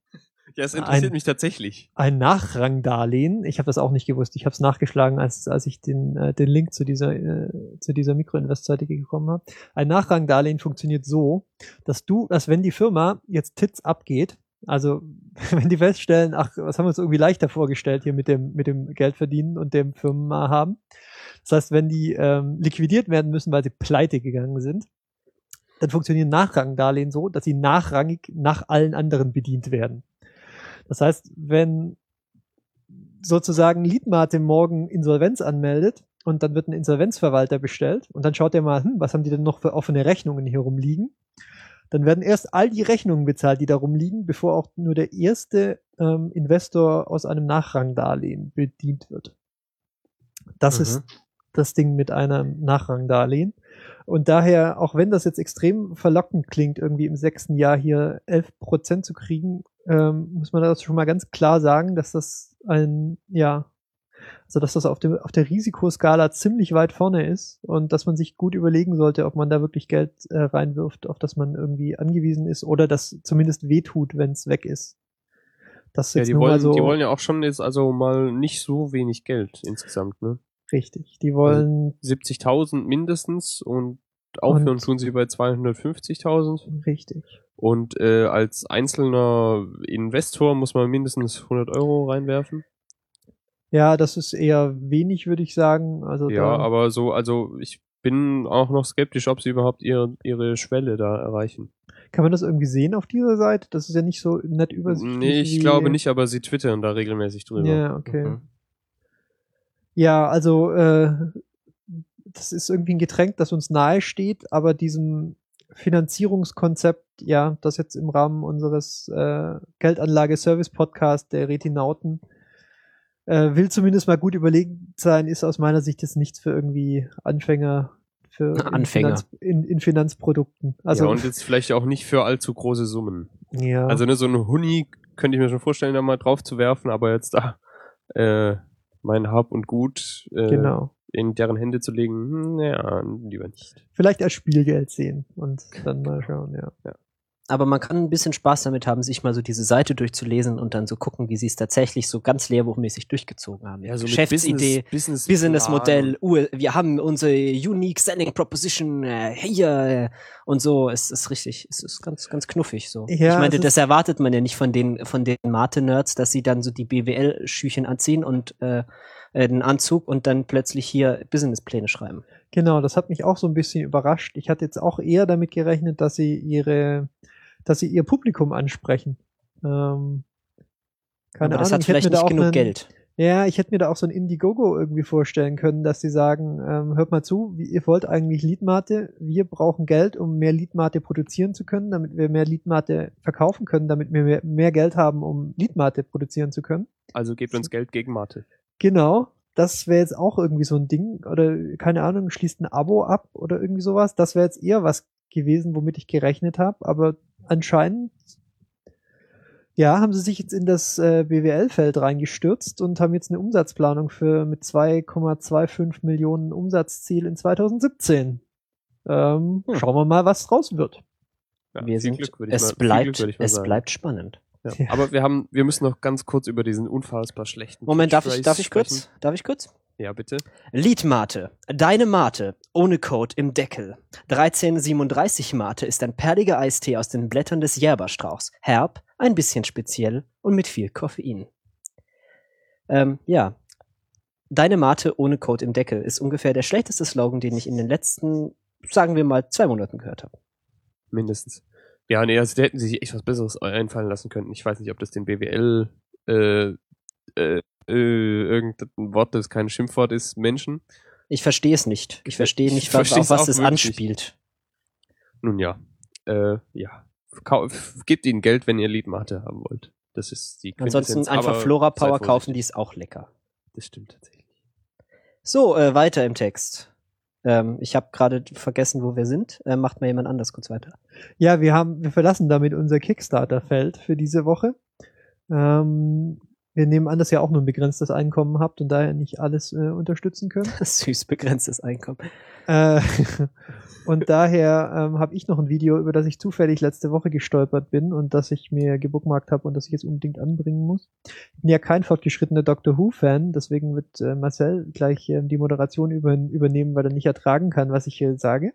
Ja, es interessiert Ein- mich tatsächlich. Ein Nachrangdarlehen. Ich habe das auch nicht gewusst. Ich habe es nachgeschlagen, als, als ich den, äh, den Link zu dieser, äh, zu dieser Mikroinvest-Seite bekommen habe. Ein Nachrangdarlehen funktioniert so, dass du, dass wenn die Firma jetzt Tits abgeht, also wenn die feststellen, ach, was haben wir uns irgendwie leichter vorgestellt hier mit dem, mit dem Geld verdienen und dem Firmen haben. Das heißt, wenn die ähm, liquidiert werden müssen, weil sie pleite gegangen sind, dann funktionieren Nachrangdarlehen so, dass sie nachrangig nach allen anderen bedient werden. Das heißt, wenn sozusagen Leadmate morgen Insolvenz anmeldet und dann wird ein Insolvenzverwalter bestellt und dann schaut er mal, hm, was haben die denn noch für offene Rechnungen hier rumliegen? Dann werden erst all die Rechnungen bezahlt, die da rumliegen, bevor auch nur der erste ähm, Investor aus einem Nachrangdarlehen bedient wird. Das Mhm. ist das Ding mit einem Nachrangdarlehen. Und daher, auch wenn das jetzt extrem verlockend klingt, irgendwie im sechsten Jahr hier 11 Prozent zu kriegen, ähm, muss man das schon mal ganz klar sagen, dass das ein, ja, Also dass das auf, dem, auf der Risikoskala ziemlich weit vorne ist und dass man sich gut überlegen sollte, ob man da wirklich Geld äh, reinwirft, auf das man irgendwie angewiesen ist oder das zumindest wehtut, wenn es weg ist. Das Ja, die wollen, so die wollen ja auch schon jetzt also mal nicht so wenig Geld insgesamt, ne? richtig. Die wollen 70.000 mindestens und aufhören Und- tun sie bei 250.000 richtig. und äh, als einzelner Investor muss man mindestens 100 Euro reinwerfen. Ja, das ist eher wenig, würde ich sagen. Also Ja, aber so, also ich bin auch noch skeptisch, ob sie überhaupt ihre, ihre Schwelle da erreichen. kann man das irgendwie sehen auf dieser Seite? Das ist ja nicht so nett übersichtlich. Nee, ich glaube nicht, aber sie twittern da regelmäßig drüber. Ja, okay. Mhm. Ja, also äh, das ist irgendwie ein Getränk, das uns nahe steht, aber diesem Finanzierungskonzept, ja, das jetzt im Rahmen unseres äh, Geldanlage-Service-Podcast der Retinauten äh, will zumindest mal gut überlegt sein, ist aus meiner Sicht jetzt nichts für irgendwie Anfänger für in Anfänger. Finanz, in, in Finanzprodukten. Also ja, und jetzt vielleicht auch nicht für allzu große Summen. ja. Also ne, so ein Huni könnte ich mir schon vorstellen, da mal drauf zu werfen, aber jetzt da äh, mein Hab und Gut äh, genau. in deren Hände zu legen, hm, ja, lieber nicht. Vielleicht als Spielgeld sehen und dann mal schauen, ja. Aber man kann ein bisschen Spaß damit haben, sich mal so diese Seite durchzulesen und dann so gucken, wie sie es tatsächlich so ganz lehrbuchmäßig durchgezogen haben. Ja, so Geschäftsidee, Business, Business Businessmodell, Ur- wir haben unsere Unique Selling Proposition äh, hier äh, und so. Es ist richtig, es ist ganz, ganz knuffig so. Ja, ich meinte, es das erwartet man ja nicht von den, von den Mate-Nerds, dass sie dann so die BWL-Schüchen anziehen und äh, äh, den Anzug und dann plötzlich hier Businesspläne schreiben. Genau, das hat mich auch so ein bisschen überrascht. Ich hatte jetzt auch eher damit gerechnet, dass sie ihre, dass sie ihr Publikum ansprechen. Ähm, keine Aber das Ahnung, hat ich hätte vielleicht nicht auch genug einen, Geld. Ja, ich hätte mir da auch so ein Indiegogo irgendwie vorstellen können, dass sie sagen, ähm, hört mal zu, wie- ihr wollt eigentlich Leadmate, wir brauchen Geld, um mehr Leadmate produzieren zu können, damit wir mehr Leadmate verkaufen können, damit wir mehr, mehr Geld haben, um Leadmate produzieren zu können. Also gebt uns Geld gegen Mathe. Genau, das wäre jetzt auch irgendwie so ein Ding. Oder keine Ahnung, schließt ein Abo ab oder irgendwie sowas. Das wäre jetzt eher was gewesen, womit ich gerechnet habe. Aber anscheinend, ja, haben sie sich jetzt in das äh, BWL-Feld reingestürzt und haben jetzt eine Umsatzplanung für mit 2,25 Millionen Umsatzziel in 2017. Ähm, Hm. Schauen wir mal, was draus wird. Ja, wir sind, Glück, es mal, bleibt, es sagen. bleibt spannend. Ja. Ja. Aber wir haben, wir müssen noch ganz kurz über diesen unfassbar schlechten. Moment, darf ich, darf ich sprechen. kurz? Darf ich kurz? Ja, bitte. Liedmate. Deine Mate. Ohne Code im Deckel. 1337 Mate ist ein perliger Eistee aus den Blättern des Jäberstrauchs. Herb, ein bisschen speziell und mit viel Koffein. Ähm, ja. Deine Mate ohne Code im Deckel ist ungefähr der schlechteste Slogan, den ich in den letzten, sagen wir mal, zwei Monaten gehört habe. Mindestens. Ja, nee, also da hätten sie sich echt was Besseres einfallen lassen können. Ich weiß nicht, ob das den BWL, äh, äh, äh, irgendein Wort, das kein Schimpfwort ist, Menschen. Ich verstehe es nicht. Ich verstehe Ich nicht, auf versteh's was es anspielt. Nun ja, äh, ja. Gebt ihnen Geld, wenn ihr Liedmate haben wollt. Das ist die Ansonsten einfach Flora Power kaufen, die ist auch lecker. Das stimmt tatsächlich. So, äh, weiter im Text. Ähm, ich habe gerade vergessen, wo wir sind. Äh, macht mal jemand anders kurz weiter. Ja, wir haben, wir verlassen damit unser Kickstarter-Feld für diese Woche. Ähm, wir nehmen an, dass ihr auch nur ein begrenztes Einkommen habt und daher nicht alles äh, unterstützen könnt. Süß begrenztes Einkommen. Äh, und daher ähm, habe ich noch ein Video, über das ich zufällig letzte Woche gestolpert bin und das ich mir gebookmarkt habe und das ich jetzt unbedingt anbringen muss. Ich bin ja kein fortgeschrittener Doctor Who-Fan, deswegen wird äh, Marcel gleich ähm, die Moderation über, übernehmen, weil er nicht ertragen kann, was ich hier sage.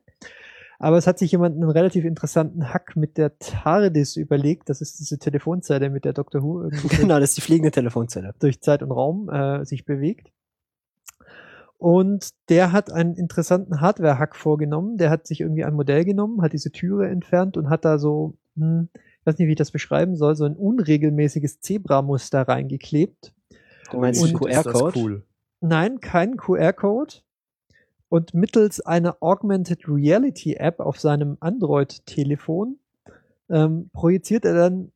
Aber es hat sich jemand einen relativ interessanten Hack mit der TARDIS überlegt. Das ist diese Telefonzelle, mit der Doctor Who irgendwie genau, das ist die fliegende Telefonzelle. durch Zeit und Raum äh, sich bewegt. Und der hat einen interessanten Hardware-Hack vorgenommen. Der hat sich irgendwie ein Modell genommen, hat diese Türe entfernt und hat da so, hm, ich weiß nicht, wie ich das beschreiben soll, so ein unregelmäßiges Zebra-Muster reingeklebt. Du meinst Und- den Ist das QR-Code? Cool. Nein, kein QR-Code. Und mittels einer Augmented Reality App auf seinem Android-Telefon ähm, projiziert er dann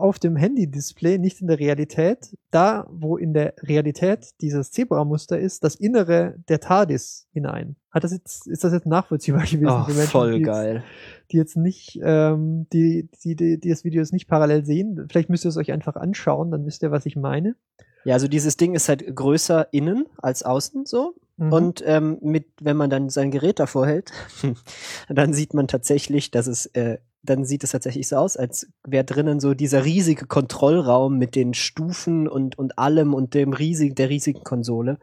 auf dem Handy-Display, nicht in der Realität, da, wo in der Realität dieses Zebramuster ist, das Innere der TARDIS hinein. Hat das jetzt, ist das jetzt nachvollziehbar gewesen Oh, Menschen, voll die jetzt, geil. die jetzt nicht, ähm, die, die, die, die das Video jetzt nicht parallel sehen? Vielleicht müsst ihr es euch einfach anschauen, dann wisst ihr, was ich meine. Ja, also dieses Ding ist halt größer innen als außen so. Mhm. Und ähm, mit, wenn man dann sein Gerät davor hält, dann sieht man tatsächlich, dass es, äh, dann sieht es tatsächlich so aus, als wäre drinnen so dieser riesige Kontrollraum mit den Stufen und, und allem und dem riesigen, der riesigen Konsole.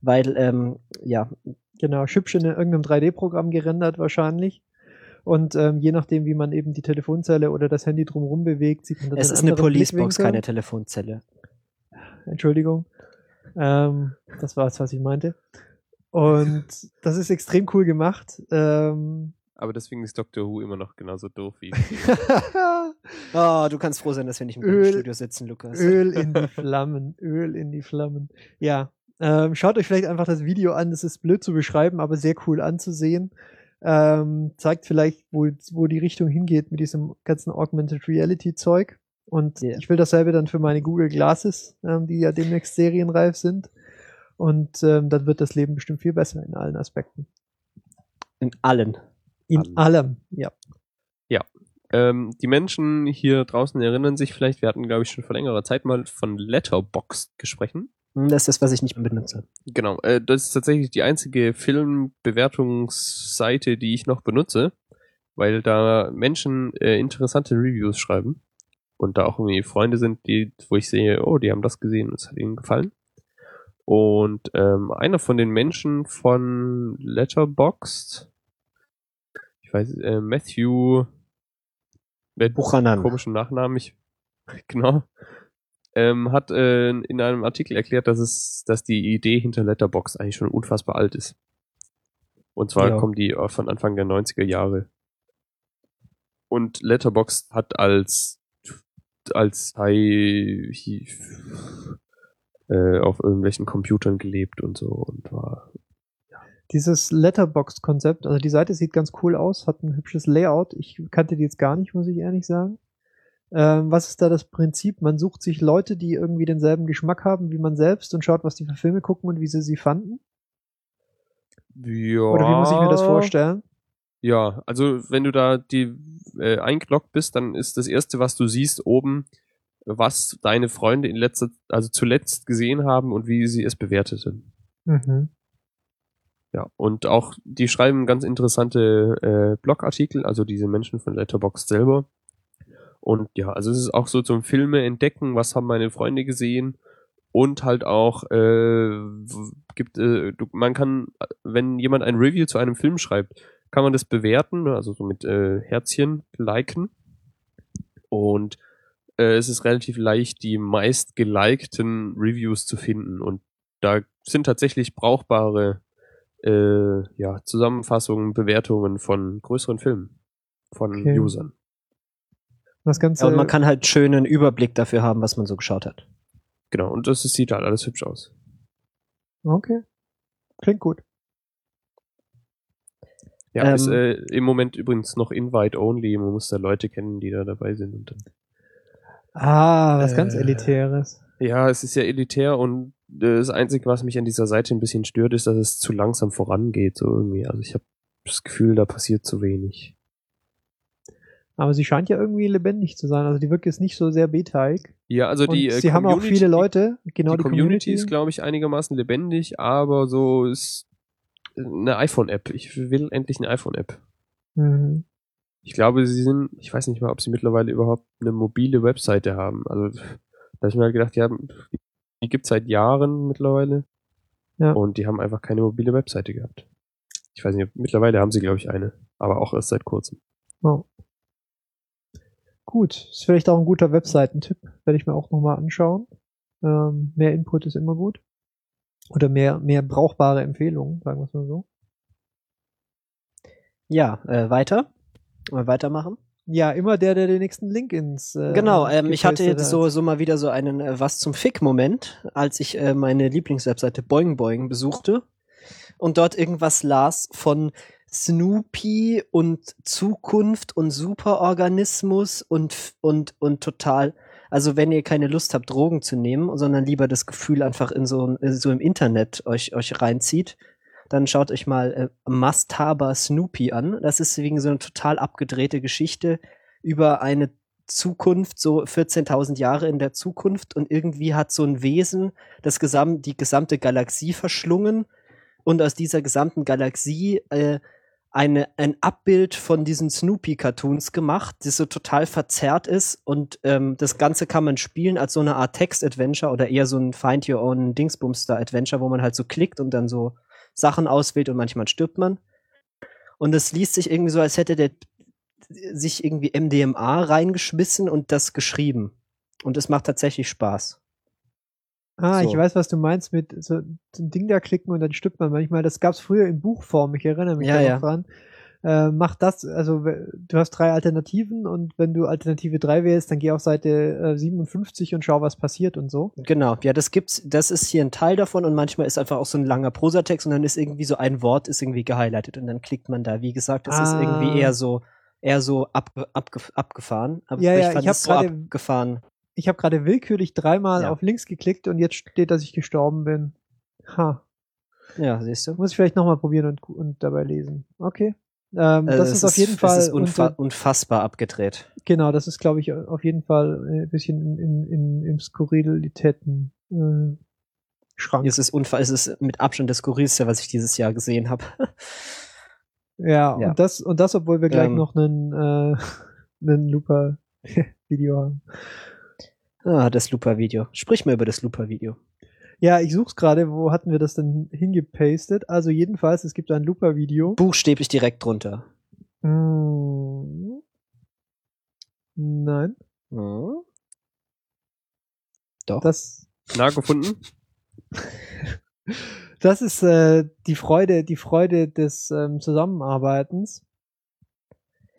Weil, ähm, ja, Genau, hübsch in irgendeinem 3D-Programm gerendert wahrscheinlich. Und ähm, je nachdem, wie man eben die Telefonzelle oder das Handy drumherum bewegt, sieht man dann es ist eine Policebox, keine Telefonzelle. Entschuldigung. Ähm, das war es, was ich meinte. Und das ist extrem cool gemacht. Ähm, Aber deswegen ist Doctor Who immer noch genauso doof wie. Oh, du kannst froh sein, dass wir nicht im Öl- Studio sitzen, Lukas. Öl in die Flammen, Öl in die Flammen. Ja, ähm, schaut euch vielleicht einfach das Video an. Das ist blöd zu beschreiben, aber sehr cool anzusehen. Ähm, zeigt vielleicht, wo, wo die Richtung hingeht mit diesem ganzen Augmented Reality Zeug. Und Ja. ich will dasselbe dann für meine Google Glasses, ähm, die ja demnächst serienreif sind. Und ähm, dann wird das Leben bestimmt viel besser in allen Aspekten. In allen. In Allem. allem, ja. Ähm, die Menschen hier draußen erinnern sich vielleicht, wir hatten, glaube ich, schon vor längerer Zeit mal von Letterboxd gesprochen. Hm, Das ist das, was ich nicht benutze. Genau, äh, das ist tatsächlich die einzige Filmbewertungsseite, die ich noch benutze, weil da Menschen äh, interessante Reviews schreiben und da auch irgendwie Freunde sind, die, wo ich sehe, oh, die haben das gesehen und es hat ihnen gefallen. Und ähm, einer von den Menschen von Letterboxd, ich weiß, äh, Matthew, mit Buchanan. komischen Nachnamen, ich, genau, ähm, hat äh, in einem Artikel erklärt, dass es, dass die Idee hinter Letterbox eigentlich schon unfassbar alt ist. Und zwar Ja. kommen die von Anfang der 90er Jahre. Und Letterbox hat als als sei äh, auf irgendwelchen Computern gelebt und so und war Dieses Letterbox-Konzept, also die Seite sieht ganz cool aus, hat ein hübsches Layout. Ich kannte die jetzt gar nicht, muss ich ehrlich sagen. Ähm, was ist da das Prinzip? Man sucht sich Leute, die irgendwie denselben Geschmack haben wie man selbst und schaut, was die für Filme gucken und wie sie sie fanden. ja, Oder wie muss ich mir das vorstellen? Ja, also wenn du da die äh, eingeloggt bist, dann ist das erste, was du siehst, oben, was deine Freunde in letzter, also zuletzt gesehen haben und wie sie es bewerteten. Mhm. Ja, und auch die schreiben ganz interessante äh, Blogartikel, also diese Menschen von Letterboxd selber. Und ja, also es ist auch so zum Filme entdecken, was haben meine Freunde gesehen. Und halt auch äh, gibt äh, du, man kann, wenn jemand ein Review zu einem Film schreibt, kann man das bewerten, ne, also so mit äh, Herzchen liken. Und äh, es ist relativ leicht, die meist gelikten Reviews zu finden. Und da sind tatsächlich brauchbare äh, ja, Zusammenfassungen, Bewertungen von größeren Filmen von Okay. Usern. Das Ganze, Ja, und man kann halt schönen Überblick dafür haben, was man so geschaut hat. Genau, und das sieht halt alles hübsch aus. okay. Klingt gut. Ja, Ähm, ist äh, im Moment übrigens noch Invite Only. Man muss da Leute kennen, die da dabei sind. Und dann, Ah, was ganz Äh. Elitäres. ja, es ist ja elitär und das Einzige, was mich an dieser Seite ein bisschen stört, ist, dass es zu langsam vorangeht. So irgendwie. Also ich habe das Gefühl, da passiert zu wenig. Aber sie scheint ja irgendwie lebendig zu sein. Also die wirkt jetzt nicht so sehr beteilig. Ja, also Und die äh, sie haben auch Community- viele Leute. Genau, die, die, Community, ist, glaube ich, einigermaßen lebendig, aber so ist eine iPhone-App. Ich will endlich eine iPhone-App. Mhm. Ich glaube, sie sind, ich weiß nicht mal, ob sie mittlerweile überhaupt eine mobile Webseite haben. Also da habe ich mir halt gedacht, ja, die gibt's seit Jahren mittlerweile. Ja. Und die haben einfach keine mobile Webseite gehabt. Ich weiß nicht, mittlerweile haben sie, glaube ich, eine. Aber auch erst seit kurzem. Oh. Gut, ist vielleicht auch ein guter Webseitentipp. Werde ich mir auch nochmal anschauen. Ähm, mehr Input ist immer gut. Oder mehr, mehr brauchbare Empfehlungen, sagen wir es mal so. Ja, äh, weiter. Mal weitermachen. Ja, immer der, der den nächsten Link ins. Äh, genau, ähm, ich hatte jetzt so, so mal wieder so einen äh, Was zum Fick-Moment, als ich äh, meine Lieblingswebseite Boing Boing besuchte und dort irgendwas las von Snoopy und Zukunft und Superorganismus und, und, und total. Also wenn ihr keine Lust habt, Drogen zu nehmen, sondern lieber das Gefühl einfach in so, so im Internet euch, euch reinzieht, dann schaut euch mal äh, Masthaber Snoopy an. Das ist wegen so eine total abgedrehte Geschichte über eine Zukunft, so 14.000 Jahre in der Zukunft und irgendwie hat so ein Wesen das gesam die gesamte Galaxie verschlungen und aus dieser gesamten Galaxie äh, eine, ein Abbild von diesen Snoopy-Cartoons gemacht, das so total verzerrt ist und ähm, das Ganze kann man spielen als so eine Art Text-Adventure oder eher so ein Find Your Own Dingsbumster-Adventure, wo man halt so klickt und dann so Sachen auswählt und manchmal stirbt man. Und es liest sich irgendwie so, als hätte der sich irgendwie MDMA reingeschmissen und das geschrieben. Und es macht tatsächlich Spaß. Ah, So. ich weiß, was du meinst mit so ein Ding da klicken und dann stirbt man manchmal. Das gab's früher in Buchform, ich erinnere mich Ja, noch ja. Äh, mach das, also du hast drei Alternativen und wenn du Alternative 3 wählst, dann geh auf Seite äh, 57 und schau, was passiert und so. Genau, ja, das gibt's, das ist hier ein Teil davon und manchmal ist einfach auch so ein langer Prosatext und dann ist irgendwie so ein Wort ist irgendwie gehighlightet und dann klickt man da. Wie gesagt, das ist Ah. irgendwie eher so, eher so ab, abge, abgefahren. Aber Ja, ich ja, fand ich es so abgefahren. Ich habe gerade willkürlich dreimal Ja. auf links geklickt und jetzt steht, dass ich gestorben bin. Ha. Ja, siehst du? Muss ich vielleicht nochmal probieren und, und dabei lesen. Okay. Ähm, Also das ist auf jeden Fall. Es ist unfa unter- unfassbar abgedreht. Genau, das ist, glaube ich, auf jeden Fall äh, ein bisschen in, in, im Skurrilitäten äh, Schrank. Es ist unfa es ist mit Abstand das skurrilste, was ich dieses Jahr gesehen habe. Ja, Ja. und das, und das, obwohl wir gleich Ähm. noch einen, äh, einen Looper-Video haben. ah, das Looper-Video. Sprich mal über das Looper-Video. Ja, ich such's gerade, wo hatten wir das denn hingepastet? Also jedenfalls, es gibt ein Looper-Video. Buchstäblich direkt drunter. Hm. Nein, Hm? Doch. das, Na, gefunden? das ist äh, die Freude, die Freude des ähm, Zusammenarbeitens.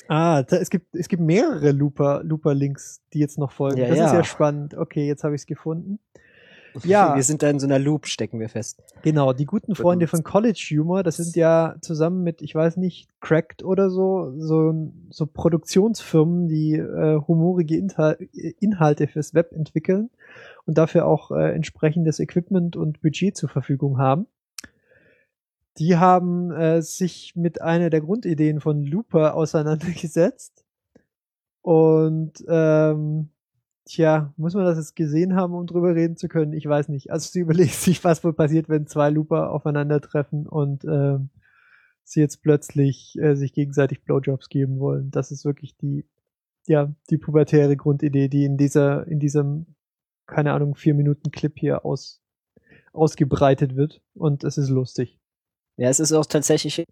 Ah, da, es gibt es gibt mehrere Looper Looper Links, die jetzt noch folgen. Ja, das ist ja. ja spannend. Okay, jetzt habe ich es gefunden. Ja. Wir sind da in so einer Loop, stecken wir fest. Genau, die guten Freunde von College Humor, das sind ja zusammen mit, ich weiß nicht, Cracked oder so, so, so Produktionsfirmen, die äh, humorige Inhal Inhalte fürs Web entwickeln und dafür auch äh, entsprechendes Equipment und Budget zur Verfügung haben. Die haben äh, sich mit einer der Grundideen von Looper auseinandergesetzt und ähm, Tja, muss man das jetzt gesehen haben, um drüber reden zu können? Ich weiß nicht. Also sie überlegt sich, was wohl passiert, wenn zwei Looper aufeinandertreffen und ähm, sie jetzt plötzlich äh, sich gegenseitig Blowjobs geben wollen. Das ist wirklich die, ja, die pubertäre Grundidee, die in dieser, in diesem, keine Ahnung, vier Minuten Clip hier aus, ausgebreitet wird. Und es ist lustig. Ja, es ist auch tatsächlich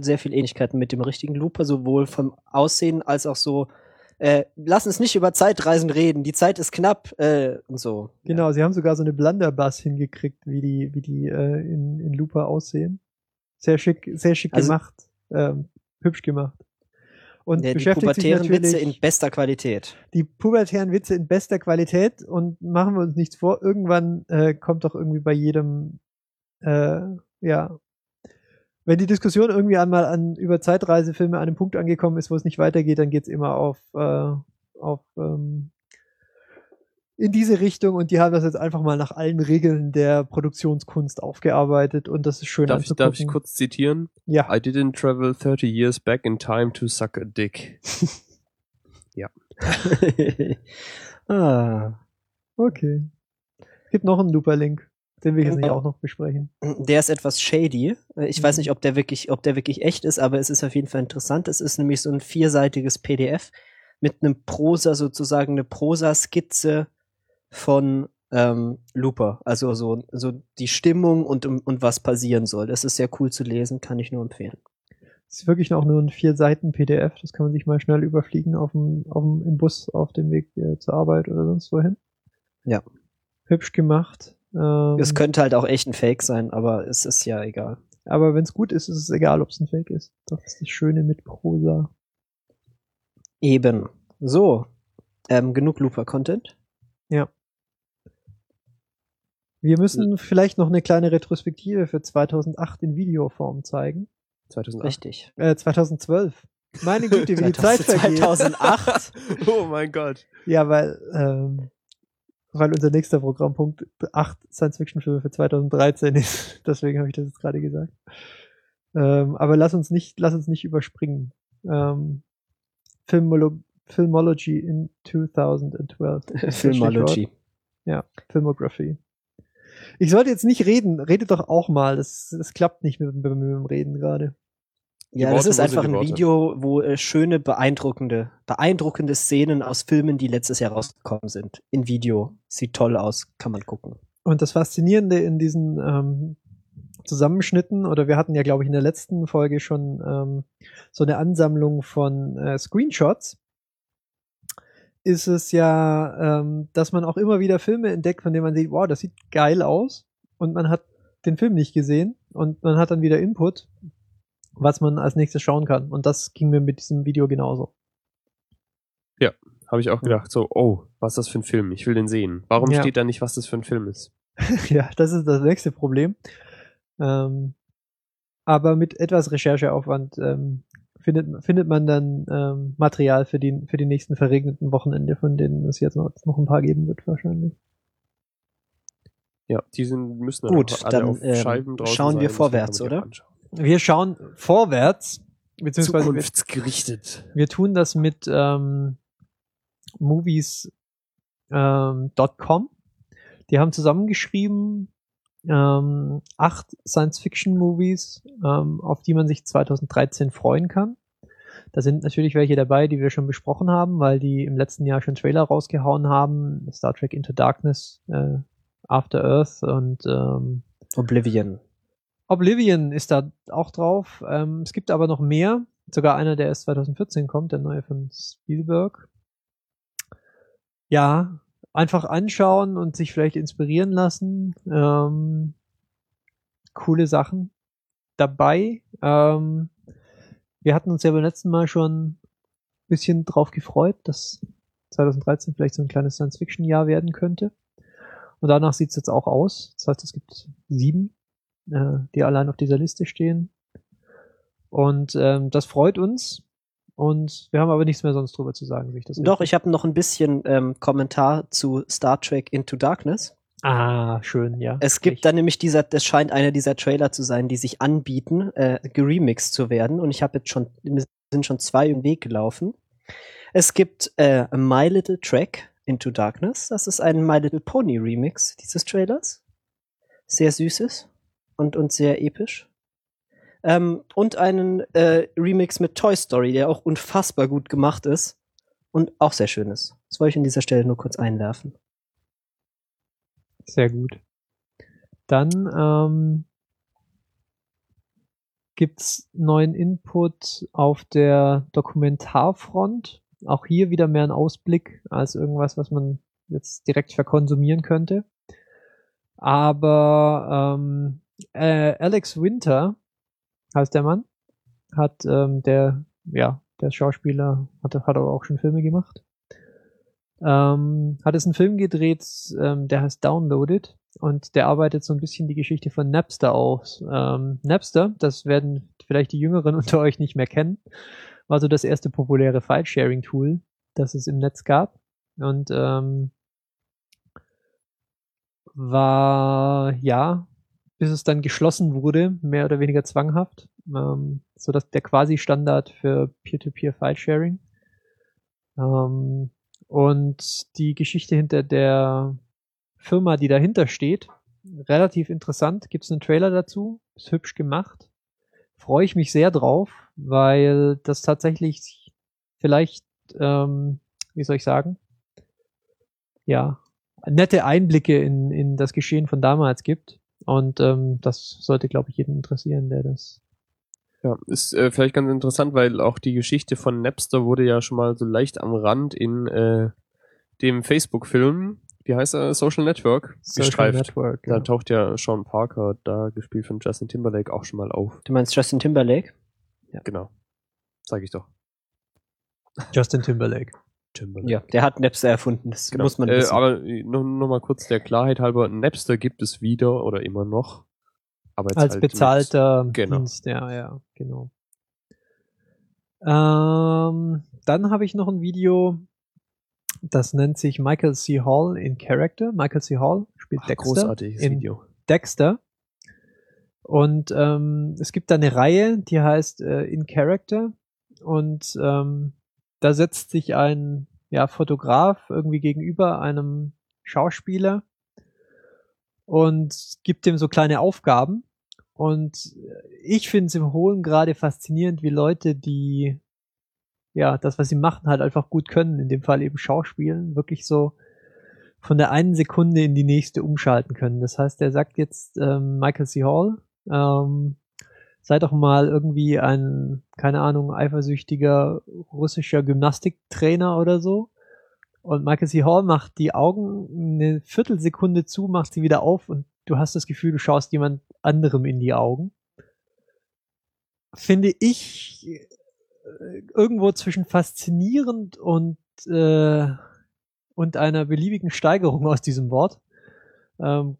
sehr viel Ähnlichkeiten mit dem richtigen Looper, sowohl vom Aussehen als auch so. Äh, lass uns nicht über Zeitreisen reden. Die Zeit ist knapp äh, und so. Genau, sie haben sogar so eine Blunderbuss hingekriegt, wie die, wie die äh, in, in Looper aussehen. Sehr schick, sehr schick Also- gemacht, ähm, hübsch gemacht. Und Ja, die beschäftigt sich pubertären Witze in bester Qualität. die pubertären Witze in bester Qualität und machen wir uns nichts vor, irgendwann äh, kommt doch irgendwie bei jedem, äh, ja, wenn die Diskussion irgendwie einmal an über Zeitreisefilme an einem Punkt angekommen ist, wo es nicht weitergeht, dann geht's immer auf, äh, auf ähm, in diese Richtung und die haben das jetzt einfach mal nach allen Regeln der Produktionskunst aufgearbeitet und das ist schön Darf ich, darf ich kurz zitieren? Ja, I didn't travel 30 years back in time to suck a dick. ah, okay. Gibt noch einen Looper-Link, den wir jetzt nicht auch noch besprechen. der ist etwas shady. Äh, Ich weiß Mhm. nicht, ob der wirklich, ob der wirklich echt ist, aber es ist auf jeden Fall interessant. Es ist nämlich so ein vierseitiges PDF mit einem Prosa, sozusagen eine Prosa-Skizze von ähm, Looper. Also so, so die Stimmung und, und was passieren soll. Das ist sehr cool zu lesen, kann ich nur empfehlen. Es ist wirklich auch nur ein vier Seiten PDF. Das kann man sich mal schnell überfliegen auf dem, auf dem, im Bus auf dem Weg äh, zur Arbeit oder sonst wohin. Ja. Hübsch gemacht. Ähm, Es könnte halt auch echt ein Fake sein, aber es ist ja egal. aber wenn es gut ist, ist es egal, ob es ein Fake ist. Das ist das Schöne mit Prosa. Eben. So. Ähm, genug Looper-Content. Wir müssen vielleicht noch eine kleine Retrospektive für 2008 in Videoform zeigen. 2008. Richtig. Äh, 2012. Meine Güte, wie die Zeit vergeht. 2008. oh mein Gott. Ja, weil, ähm, weil unser nächster Programmpunkt acht Science-Fiction-Filme für 2013 ist. Deswegen habe ich das jetzt gerade gesagt. Ähm, aber lass uns nicht, lass uns nicht überspringen. Ähm, Filmolo Filmology in 2012. Das ist das Filmology. Ja, Filmography. Ich sollte jetzt nicht reden. Redet doch auch mal. Das, das klappt nicht mit, mit, mit dem Reden gerade. Ja, Die das Worte, ist einfach ein Worte? Video, wo äh, schöne, beeindruckende, beeindruckende Szenen aus Filmen, die letztes Jahr rausgekommen sind, in Video. Sieht toll aus, kann man gucken. Und das Faszinierende in diesen ähm, Zusammenschnitten, oder wir hatten ja, glaube ich, in der letzten Folge schon ähm, so eine Ansammlung von äh, Screenshots, ist es ja, ähm, dass man auch immer wieder Filme entdeckt, von denen man sieht, wow, das sieht geil aus, und man hat den Film nicht gesehen und man hat dann wieder Input, was man als nächstes schauen kann. Und das ging mir mit diesem Video genauso. Habe ich auch gedacht, so, oh, was ist das für ein Film? Ich will den sehen. Warum Ja. steht da nicht, was das für ein Film ist? ja, das ist das nächste Problem. Ähm, aber mit etwas Rechercheaufwand ähm, findet, findet man dann ähm, Material für die, für die nächsten verregneten Wochenende, von denen es jetzt noch, noch ein paar geben wird wahrscheinlich. Ja, die sind, müssen dann Gut, dann, auf ähm, Scheiben draußen schauen wir sein, vorwärts, oder? anschauen. Wir schauen vorwärts, beziehungsweise wir, Zukunftsgerichtet. wir tun das mit ähm, movies ähm, .com. Die haben zusammengeschrieben ähm, acht Science-Fiction-Movies, ähm, auf die man sich 2013 freuen kann. Da sind natürlich welche dabei, die wir schon besprochen haben, weil die im letzten Jahr schon Trailer rausgehauen haben. Star Trek Into Darkness, äh, After Earth und ähm, Oblivion. Oblivion ist da auch drauf. Ähm, es gibt aber noch mehr. Sogar einer, der erst 2014 kommt, der neue von Spielberg. Ja, einfach anschauen und sich vielleicht inspirieren lassen. Ähm, coole Sachen dabei. Ähm, wir hatten uns ja beim letzten Mal schon ein bisschen drauf gefreut, dass 2013 vielleicht so ein kleines Science-Fiction-Jahr werden könnte. Und danach sieht es jetzt auch aus. Das heißt, es gibt sieben äh, die allein auf dieser Liste stehen. Und ähm, das freut uns. Und wir haben aber nichts mehr sonst drüber zu sagen, sich das Doch, ich habe noch ein bisschen ähm, Kommentar zu Star Trek Into Darkness. Ah, schön, ja. Es gibt Echt. da nämlich dieser, das scheint einer dieser Trailer zu sein, die sich anbieten, äh, geremixed zu werden. Und ich habe jetzt schon, sind schon zwei im Weg gelaufen. Es gibt äh, My Little Track Into Darkness. Das ist ein My Little Pony Remix dieses Trailers. Sehr süßes und, und sehr episch. Ähm, und einen äh, Remix mit Toy Story, der auch unfassbar gut gemacht ist und auch sehr schön ist. Das wollte ich an dieser Stelle nur kurz einwerfen. Sehr gut. Dann ähm, gibt's neuen Input auf der Dokumentarfront. Auch hier wieder mehr ein Ausblick als irgendwas, was man jetzt direkt verkonsumieren könnte. Aber ähm, äh, Alex Winter heißt der Mann, hat ähm, der, ja, der Schauspieler hat, hat aber auch schon Filme gemacht. Ähm, hat es einen Film gedreht, ähm, der heißt Downloaded und der arbeitet so ein bisschen die Geschichte von Napster aus. Ähm, Napster, das werden vielleicht die Jüngeren unter euch nicht mehr kennen, war so das erste populäre File-Sharing-Tool, das es im Netz gab und ähm, war ja, bis es dann geschlossen wurde, mehr oder weniger zwanghaft, ähm, so dass der quasi Standard für Peer-to-Peer File-Sharing. Ähm, und die Geschichte hinter der Firma, die dahinter steht, relativ interessant. Gibt es einen Trailer dazu? Ist hübsch gemacht. Freue ich mich sehr drauf, weil das tatsächlich vielleicht, ähm, wie soll ich sagen, ja, nette Einblicke in, in das Geschehen von damals gibt. Und ähm, das sollte, glaube ich, jeden interessieren, der das. Ja, ist äh, vielleicht ganz interessant, weil auch die Geschichte von Napster wurde ja schon mal so leicht am Rand in äh, dem Facebook-Film, wie heißt er, Social Network, Social gestreift. Network. Da Ja. taucht ja Sean Parker, da gespielt von Justin Timberlake, auch schon mal auf. Du meinst Justin Timberlake? Genau. Sag ich doch. Justin Timberlake. Timberlake. Ja, der hat Napster erfunden. Das Genau. muss man äh, wissen. aber äh, noch, noch mal kurz der Klarheit halber, Napster gibt es wieder oder immer noch. Aber Als halt bezahlter Genau. Dienst, ja, ja, genau. Ähm, dann habe ich noch ein Video, das nennt sich Michael C. Hall in Character. Michael C. Hall spielt Ach, Dexter großartiges in Video. Dexter. Und ähm, es gibt da eine Reihe, die heißt äh, In Character. Und ähm, da setzt sich ein ja, Fotograf irgendwie gegenüber einem Schauspieler und gibt ihm so kleine Aufgaben. Und ich finde es im Hohen gerade faszinierend, wie Leute, die ja, das, was sie machen, halt einfach gut können, in dem Fall eben Schauspielen, wirklich so von der einen Sekunde in die nächste umschalten können. Das heißt, er sagt jetzt ähm, Michael C. Hall, ähm, sei doch mal irgendwie ein, keine Ahnung, eifersüchtiger russischer Gymnastiktrainer oder so. Und Michael C. Hall macht die Augen eine Viertelsekunde zu, macht sie wieder auf und du hast das Gefühl, du schaust jemand anderem in die Augen. Finde ich äh, irgendwo zwischen faszinierend und, äh, und einer beliebigen Steigerung aus diesem Wort. Ähm,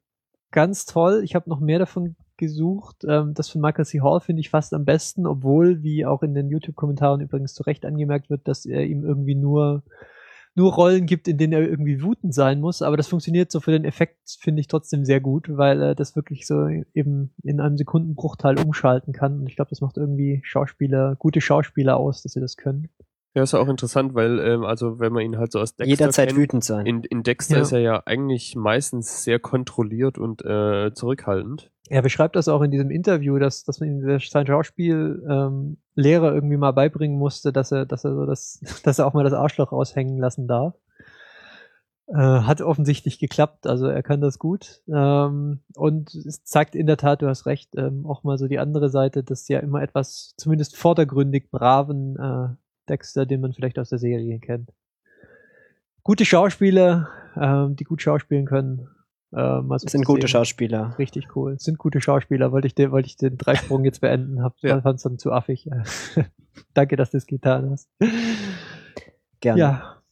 ganz toll. Ich habe noch mehr davon gesucht. Ähm, das von Michael C. Hall finde ich fast am besten, obwohl, wie auch in den YouTube-Kommentaren übrigens zu Recht angemerkt wird, dass er ihm irgendwie nur nur Rollen gibt, in denen er irgendwie wütend sein muss, aber das funktioniert so für den Effekt, finde ich trotzdem sehr gut, weil er das wirklich so eben in einem Sekundenbruchteil umschalten kann. Und ich glaube, das macht irgendwie Schauspieler, gute Schauspieler aus, dass sie das können. Ja, ist auch interessant, weil, ähm, also wenn man ihn halt so aus Dexter Jederzeit kennt, wütend sein. In, in Dexter ja. ist er ja eigentlich meistens sehr kontrolliert und äh, zurückhaltend. Er beschreibt das auch in diesem Interview, dass, dass man ihm sein Schauspiel ähm, Lehrer irgendwie mal beibringen musste, dass er, dass er so das, dass er auch mal das Arschloch raushängen lassen darf. Äh, hat offensichtlich geklappt, also er kann das gut. Ähm, und es zeigt in der Tat, du hast recht, ähm, auch mal so die andere Seite, des ja immer etwas, zumindest vordergründig braven äh, Dexter, den man vielleicht aus der Serie kennt. Gute Schauspieler, ähm, die gut schauspielen können. Ähm, also sind gute Schauspieler. Richtig cool. Sind gute Schauspieler. Wollte ich den, wollte ich den Dreisprung jetzt beenden. Hab, ja. fand es dann zu affig. Danke, dass du es getan hast. Gerne. Ja.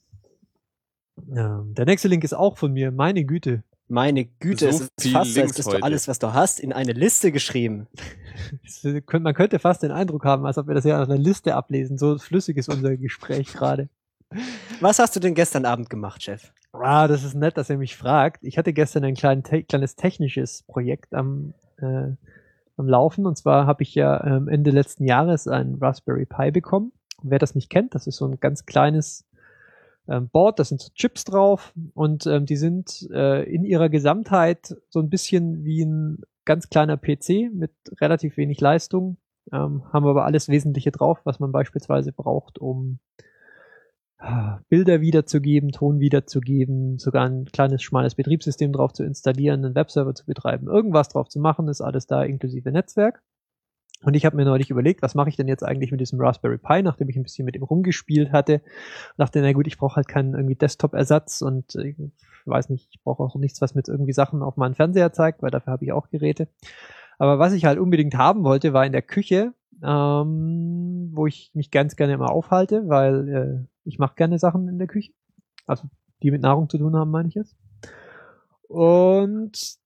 Ähm, der nächste Link ist auch von mir. Meine Güte. Meine Güte, so es ist fast, als hättest du alles, was du hast, in eine Liste geschrieben. Man könnte fast den Eindruck haben, als ob wir das ja aus einer Liste ablesen. So flüssig ist unser Gespräch gerade. Was hast du denn gestern Abend gemacht, Chef? Ah, das ist nett, dass er mich fragt. Ich hatte gestern ein klein, te kleines technisches Projekt am, äh, am Laufen. Und zwar habe ich ja ähm, Ende letzten Jahres ein Raspberry Pi bekommen. Und wer das nicht kennt, das ist so ein ganz kleines ähm, Board, da sind so Chips drauf und ähm, die sind äh, in ihrer Gesamtheit so ein bisschen wie ein ganz kleiner PC mit relativ wenig Leistung, ähm, haben aber alles Wesentliche drauf, was man beispielsweise braucht, um äh, Bilder wiederzugeben, Ton wiederzugeben, sogar ein kleines schmales Betriebssystem drauf zu installieren, einen Webserver zu betreiben, irgendwas drauf zu machen, ist alles da inklusive Netzwerk. Und ich habe mir neulich überlegt, was mache ich denn jetzt eigentlich mit diesem Raspberry Pi, nachdem ich ein bisschen mit ihm rumgespielt hatte. Und dachte, na gut, ich brauche halt keinen irgendwie Desktop-Ersatz und äh, ich weiß nicht, ich brauche auch nichts, was mit irgendwie Sachen auf meinen Fernseher zeigt, weil dafür habe ich auch Geräte. Aber was ich halt unbedingt haben wollte, war in der Küche, ähm, wo ich mich ganz gerne immer aufhalte, weil äh, ich mache gerne Sachen in der Küche. Also die mit Nahrung zu tun haben, meine ich jetzt. Und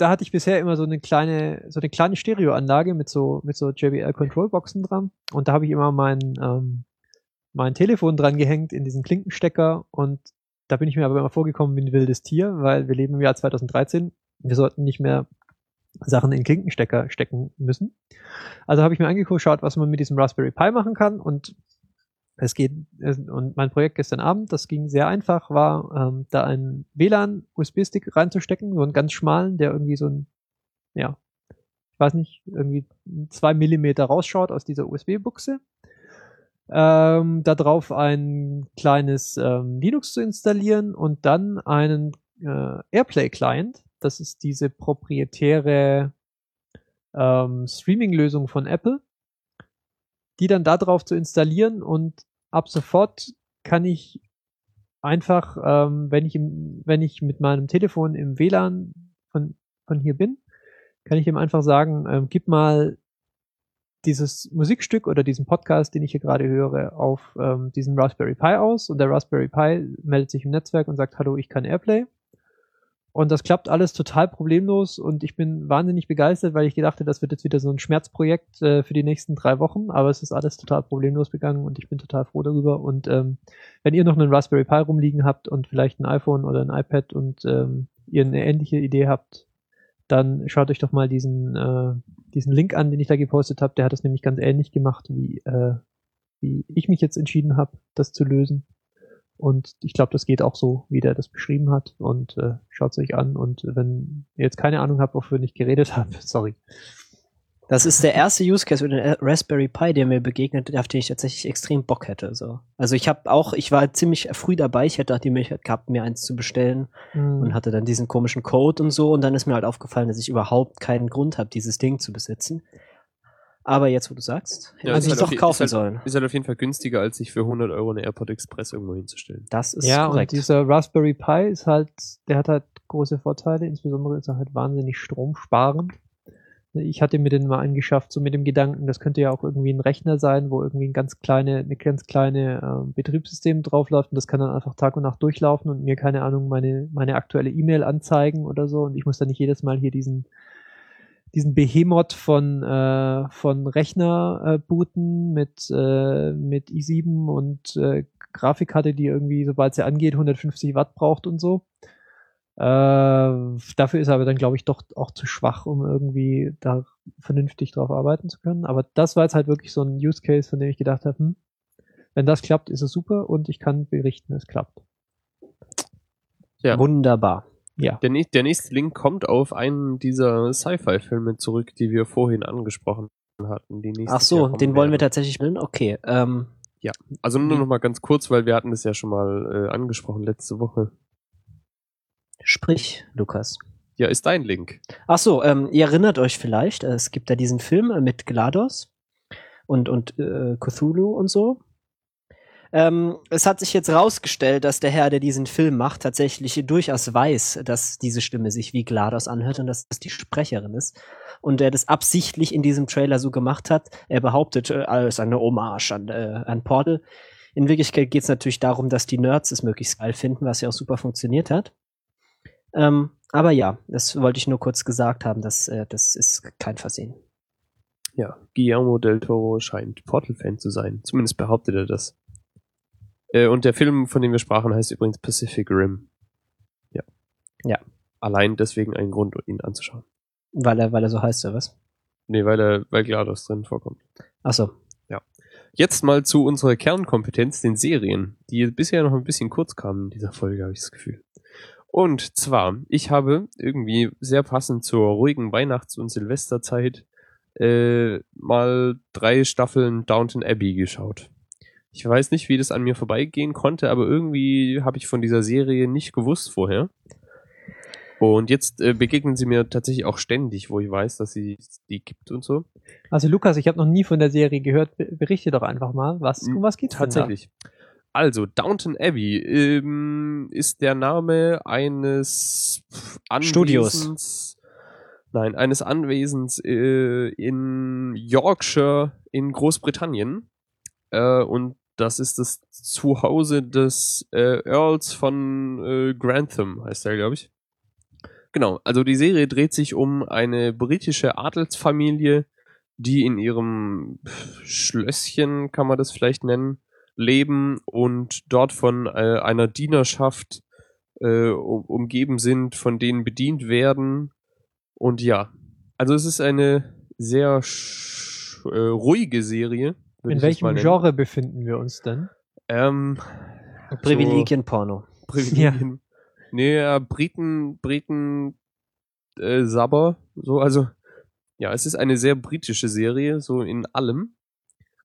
da hatte ich bisher immer so eine kleine, so eine kleine Stereoanlage mit so, mit so JBL Controlboxen dran. Und da habe ich immer mein, ähm, mein Telefon dran gehängt in diesen Klinkenstecker und da bin ich mir aber immer vorgekommen wie ein wildes Tier, weil wir leben im Jahr 2013. Wir sollten nicht mehr Sachen in Klinkenstecker stecken müssen. Also habe ich mir angeschaut, was man mit diesem Raspberry Pi machen kann und es geht, und mein Projekt gestern Abend, das ging sehr einfach, war ähm, da einen WLAN-USB-Stick reinzustecken, so einen ganz schmalen, der irgendwie so ein, ja, ich weiß nicht, irgendwie zwei Millimeter rausschaut aus dieser USB-Buchse. Ähm, da drauf ein kleines ähm, Linux zu installieren und dann einen äh, Airplay-Client. Das ist diese proprietäre ähm, Streaming-Lösung von Apple die dann da drauf zu installieren und ab sofort kann ich einfach, ähm, wenn ich im, wenn ich mit meinem Telefon im WLAN von, von hier bin, kann ich ihm einfach sagen, ähm, gib mal dieses Musikstück oder diesen Podcast, den ich hier gerade höre, auf ähm, diesen Raspberry Pi aus und der Raspberry Pi meldet sich im Netzwerk und sagt, hallo, ich kann Airplay. Und das klappt alles total problemlos und ich bin wahnsinnig begeistert, weil ich gedacht das wird jetzt wieder so ein Schmerzprojekt äh, für die nächsten drei Wochen, aber es ist alles total problemlos gegangen und ich bin total froh darüber. Und ähm, wenn ihr noch einen Raspberry Pi rumliegen habt und vielleicht ein iPhone oder ein iPad und ähm, ihr eine ähnliche Idee habt, dann schaut euch doch mal diesen, äh, diesen Link an, den ich da gepostet habe. Der hat das nämlich ganz ähnlich gemacht wie, äh, wie ich mich jetzt entschieden habe, das zu lösen. Und ich glaube, das geht auch so, wie der das beschrieben hat. Und äh, schaut es euch an. Und wenn ihr jetzt keine Ahnung habt, wofür ich geredet habe, sorry. Das ist der erste Use Case mit dem Raspberry Pi, der mir begegnet, auf den ich tatsächlich extrem Bock hätte. So. Also ich habe auch, ich war ziemlich früh dabei, ich hätte auch die Möglichkeit gehabt, mir eins zu bestellen Mhm. und hatte dann diesen komischen Code und so und dann ist mir halt aufgefallen, dass ich überhaupt keinen Grund habe, dieses Ding zu besitzen. Aber jetzt, wo du sagst, hätte Ja, ich ist es halt doch kaufen ist halt- sollen. Ist halt auf jeden Fall günstiger, als sich für 100 Euro eine AirPod Express irgendwo hinzustellen. Das ist ja, korrekt. und dieser Raspberry Pi ist halt, der hat halt große Vorteile, insbesondere ist er halt wahnsinnig stromsparend. Ich hatte mir den mal angeschafft, so mit dem Gedanken, das könnte ja auch irgendwie ein Rechner sein, wo irgendwie ein ganz kleine, eine ganz kleine äh, Betriebssystem draufläuft und das kann dann einfach Tag und Nacht durchlaufen und mir, keine Ahnung, meine, meine aktuelle E-Mail anzeigen oder so und ich muss dann nicht jedes Mal hier diesen, diesen Behemoth von, äh, von Rechner äh, booten mit, äh, mit i7 und äh, Grafikkarte, die irgendwie, sobald sie angeht, 150 Watt braucht und so. Äh, dafür ist er aber dann, glaube ich, doch auch zu schwach, um irgendwie da vernünftig drauf arbeiten zu können. Aber das war jetzt halt wirklich so ein Use Case, von dem ich gedacht habe, hm, wenn das klappt, ist es super und ich kann berichten, es klappt. Ja. Wunderbar. Ja. Der, der nächste Link kommt auf einen dieser Sci-Fi-Filme zurück, die wir vorhin angesprochen hatten. Ach so, den wollen wir tatsächlich bilden? Okay. Ähm, Also nur noch mal ganz kurz, weil wir hatten das ja schon mal äh, angesprochen letzte Woche. sprich, Lukas. Ja, ist dein Link. Ach so, ähm, ihr erinnert euch vielleicht, äh, es gibt da diesen Film äh, mit GLaDOS und, und äh, Cthulhu und so. Ähm, es hat sich jetzt rausgestellt, dass der Herr, der diesen Film macht, tatsächlich durchaus weiß, dass diese Stimme sich wie GLaDOS anhört und dass das die Sprecherin ist. Und er das absichtlich in diesem Trailer so gemacht hat. Er behauptet, äh, als eine Hommage an, äh, an Portal. In Wirklichkeit geht es natürlich darum, dass die Nerds es möglichst geil finden, was ja auch super funktioniert hat. Ähm, aber ja, das wollte ich nur kurz gesagt haben, dass äh, das ist kein Versehen. Ja, Guillermo del Toro scheint Portal-Fan zu sein. Zumindest behauptet er das. Äh, und der Film, von dem wir sprachen, heißt übrigens Pacific Rim. Ja. Ja. Allein deswegen ein Grund, ihn anzuschauen. Weil er, weil er so heißt, oder was? Nee, weil er, weil GLaDOS drin vorkommt. Achso. Jetzt mal zu unserer Kernkompetenz, den Serien, die bisher noch ein bisschen kurz kamen in dieser Folge, habe ich das Gefühl. Und zwar, ich habe irgendwie sehr passend zur ruhigen Weihnachts- und Silvesterzeit äh, mal drei Staffeln Downton Abbey geschaut. Ich weiß nicht, wie das an mir vorbeigehen konnte, aber irgendwie habe ich von dieser Serie nicht gewusst vorher. Und jetzt äh, begegnen sie mir tatsächlich auch ständig, wo ich weiß, dass sie die gibt und so. Also Lukas, ich habe noch nie von der Serie gehört. Be- Berichte doch einfach mal, was, um was geht's Tatsächlich. Also, Downton Abbey ähm, ist der Name eines Studios. Anwesens. Nein, eines Anwesens äh, in Yorkshire in Großbritannien. Äh, und das ist das Zuhause des äh, Earls von äh, Grantham, heißt er, glaube ich. Genau, also die Serie dreht sich um eine britische Adelsfamilie, die in ihrem Schlösschen, kann man das vielleicht nennen, leben und dort von äh, einer Dienerschaft äh, um, umgeben sind, von denen bedient werden. Und ja, also es ist eine sehr äh, ruhige Serie. In welchem. Genre befinden wir uns denn? Ähm, Privilegienporno. So, Privilegien. Nee, ja, Briten, Briten, äh, Sabber, so, also, ja, es ist eine sehr britische Serie, so in allem.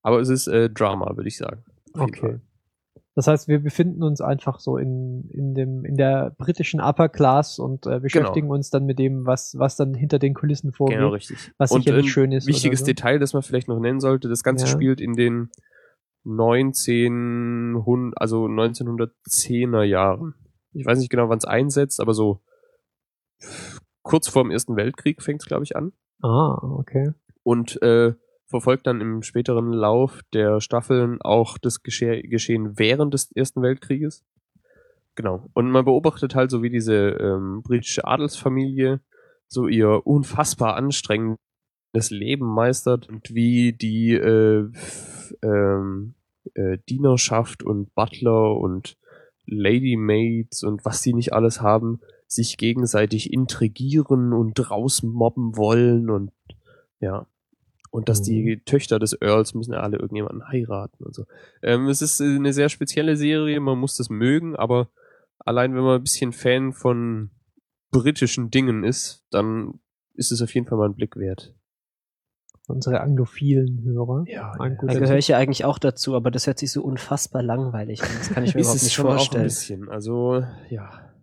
Aber es ist äh, Drama, würde ich sagen. Okay. Das heißt, wir befinden uns einfach so in, in, dem, in der britischen Upper Class und äh, beschäftigen uns dann mit dem, was, was dann hinter den Kulissen vorgeht. Genau, richtig. was Und sicherlich schön ist Wichtiges so. Detail, das man vielleicht noch nennen sollte, das Ganze Ja. spielt in den 1900, also 1910er Jahren. Ich weiß nicht genau, wann es einsetzt, aber so kurz vor dem Ersten Weltkrieg fängt es, glaube ich, an. Ah, okay. und äh, verfolgt dann im späteren Lauf der Staffeln auch das Gesche Geschehen während des Ersten Weltkrieges. Genau. Und man beobachtet halt so, wie diese ähm, britische Adelsfamilie so ihr unfassbar anstrengendes Leben meistert und wie die äh, ähm, äh, Dienerschaft und Butler und Ladymaids und was die nicht alles haben, sich gegenseitig intrigieren und rausmobben wollen und ja. Und dass Mhm. die Töchter des Earls müssen ja alle irgendjemanden heiraten und so. Ähm, es ist äh, eine sehr spezielle Serie, man muss das mögen, aber allein wenn man ein bisschen Fan von britischen Dingen ist, dann ist es auf jeden Fall mal ein Blick wert. Unsere anglophilen Hörer. Ja, guter Da gehöre ich ja eigentlich auch dazu, aber das hört sich so unfassbar langweilig an. Das kann ich mir ist überhaupt es nicht schon auch ein vorstellen. bisschen. Also, ja.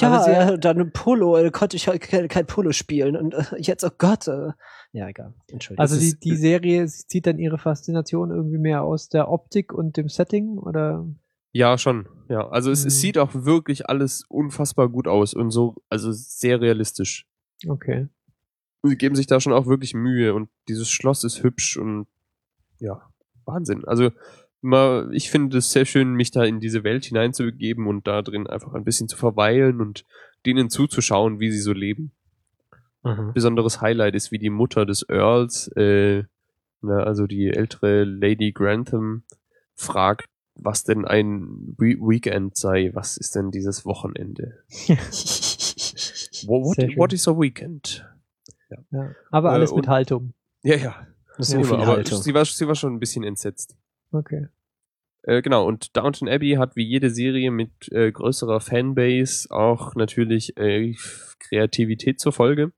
Ja, Aber sie- äh, dann Polo, äh, konnte ich halt kein, kein Polo spielen und äh, jetzt, oh Gott. Äh, ja, egal. Entschuldigung. Also die, die Serie sie zieht dann ihre Faszination irgendwie mehr aus der Optik und dem Setting oder Ja, schon. Ja, also es, es Mhm. sieht auch wirklich alles unfassbar gut aus und so, also sehr realistisch. okay. Sie geben sich da schon auch wirklich Mühe und dieses Schloss ist hübsch und ja, Wahnsinn. Also mal, ich finde es sehr schön, mich da in diese Welt hineinzubegeben und da drin einfach ein bisschen zu verweilen und denen zuzuschauen, wie sie so leben. Mhm. Besonderes Highlight ist, wie die Mutter des Earls, äh, na, also die ältere Lady Grantham, fragt, was denn ein We Weekend sei. Was ist denn dieses Wochenende? What, what, what is a weekend? Ja. Aber Äh, alles mit und- Haltung. Ja, ja. so Immer, viel aber Haltung. Sie war, sie war schon ein bisschen entsetzt. Okay. Äh, genau, und Downton Abbey hat wie jede Serie mit äh, größerer Fanbase auch natürlich äh, Kreativität zur Folge.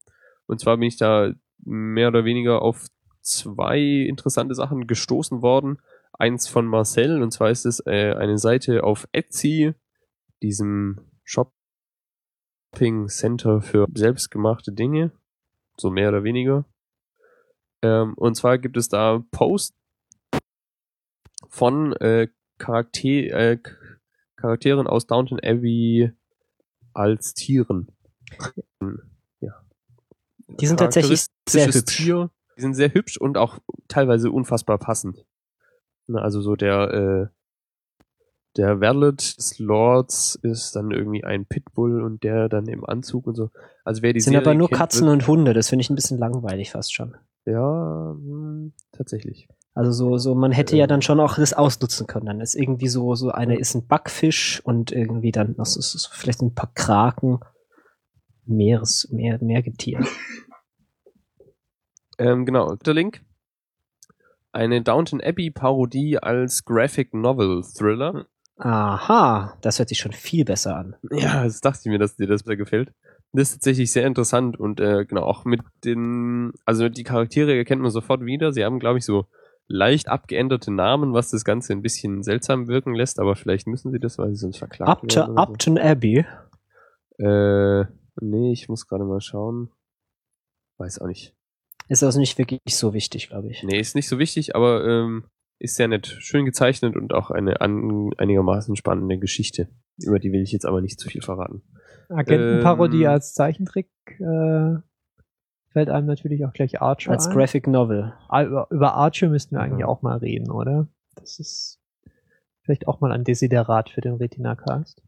Und zwar bin ich da mehr oder weniger auf zwei interessante Sachen gestoßen worden. Eins von Marcel, und zwar ist es äh, eine Seite auf Etsy, diesem Shopping Center für selbstgemachte Dinge, so mehr oder weniger. Ähm, und zwar gibt es da Posts von äh, Charakter, äh, Charakteren aus Downton Abbey als Tieren. Ja. Die sind tatsächlich sehr hübsch. Tier. Die sind sehr hübsch und auch teilweise unfassbar passend. Ne, Also so der äh, der Valet des Lords ist dann irgendwie ein Pitbull und der dann im Anzug und so. Also wer die sind Serie aber nur kennt, Katzen und Hunde. Das finde ich ein bisschen langweilig fast schon. ja mh, tatsächlich. Also so, so, man hätte ja dann schon auch das ausnutzen können. Dann ist irgendwie so, so eine ist ein Backfisch und irgendwie dann noch so, so vielleicht ein paar Kraken. Meeres, Meer, Meergetier. Ähm, genau, der Link. Eine Downton Abbey Parodie als Graphic Novel Thriller. Aha, das hört sich schon viel besser an. Ja, das dachte ich mir, dass dir das sehr gefällt. Das ist tatsächlich sehr interessant und äh, genau auch mit den, also die Charaktere erkennt man sofort wieder. Sie haben, glaube ich, so leicht abgeänderte Namen, was das Ganze ein bisschen seltsam wirken lässt, aber vielleicht müssen sie das, weil sie sonst verklagt Upton, werden. Upton Abbey. Äh, nee, ich muss gerade mal schauen. Weiß auch nicht. Ist also nicht wirklich so wichtig, glaube ich. Nee, ist nicht so wichtig, aber ähm, ist sehr nett. Schön gezeichnet und auch eine an, einigermaßen spannende Geschichte. Über die will ich jetzt aber nicht zu viel verraten. Agentenparodie Ähm. als Zeichentrick äh, fällt einem natürlich auch gleich Archer Als ein. Graphic Novel. Ah, über, über Archer müssten wir eigentlich Mhm. auch mal reden, oder? Das ist vielleicht auch mal ein Desiderat für den Retina-Cast.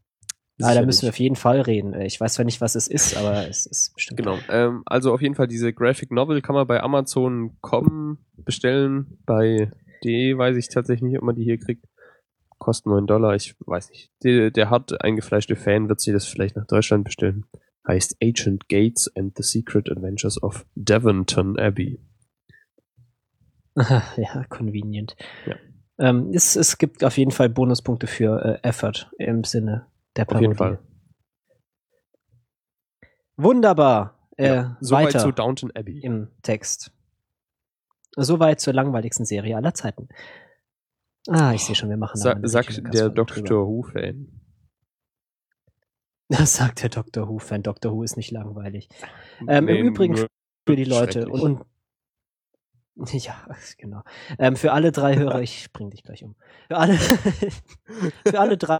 Ah, da müssen wir auf jeden Fall reden. Äh, Ich weiß zwar nicht, was es ist, aber es ist bestimmt. Genau. Ähm, also auf jeden Fall diese Graphic Novel kann man bei Amazon.com bestellen. Bei de weiß ich tatsächlich nicht, ob man die hier kriegt. Kostet 9 Dollar, ich weiß nicht. Der, der hart eingefleischte Fan wird sich das vielleicht nach Deutschland bestellen. Heißt Agent Gates and the Secret Adventures of Devonton Abbey. ja, convenient. Ja. Ähm, es, es gibt auf jeden Fall Bonuspunkte für äh, Effort im Sinne der Auf Parodie. jeden Fall. Wunderbar. Äh, Ja, Soweit zu Downton Abbey. im Text. Soweit zur langweiligsten Serie aller Zeiten. Ah, ich sehe schon, wir machen Sa sagt der. Doctor Who-Fan. Das sagt der Doctor Who-Fan. Doctor Who ist nicht langweilig. Ähm, Nee, Im Übrigen für die Leute und, und ja, genau. Ähm, für alle drei Hörer, ich bring dich gleich um. Für alle, für alle drei,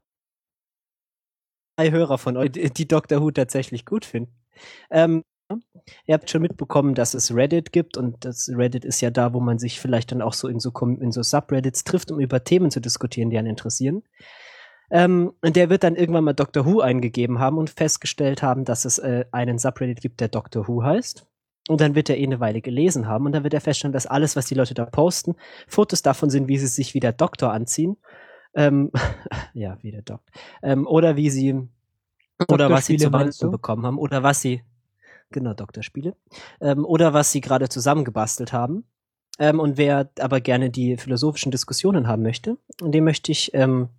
drei Hörer von euch, die Doctor Who tatsächlich gut finden. Ähm, ihr habt schon mitbekommen, dass es Reddit gibt und das Reddit ist ja da, wo man sich vielleicht dann auch so in so, in so Subreddits trifft, um über Themen zu diskutieren, die einen interessieren. Ähm, und der wird dann irgendwann mal Doctor Who eingegeben haben und festgestellt haben, dass es äh, einen Subreddit gibt, der Doctor Who heißt. Und dann wird er eh eine Weile gelesen haben und dann wird er feststellen, dass alles, was die Leute da posten, Fotos davon sind, wie sie sich wie der Doktor anziehen. Ähm, ja, wie der Doktor. Ähm, oder wie sie oder was sie Doktorspiele zu Weihnachten bekommen haben oder was sie genau, Doktorspiele. Ähm, oder was sie gerade zusammengebastelt haben. Ähm, und wer aber gerne die philosophischen Diskussionen haben möchte, dem möchte ich ähm,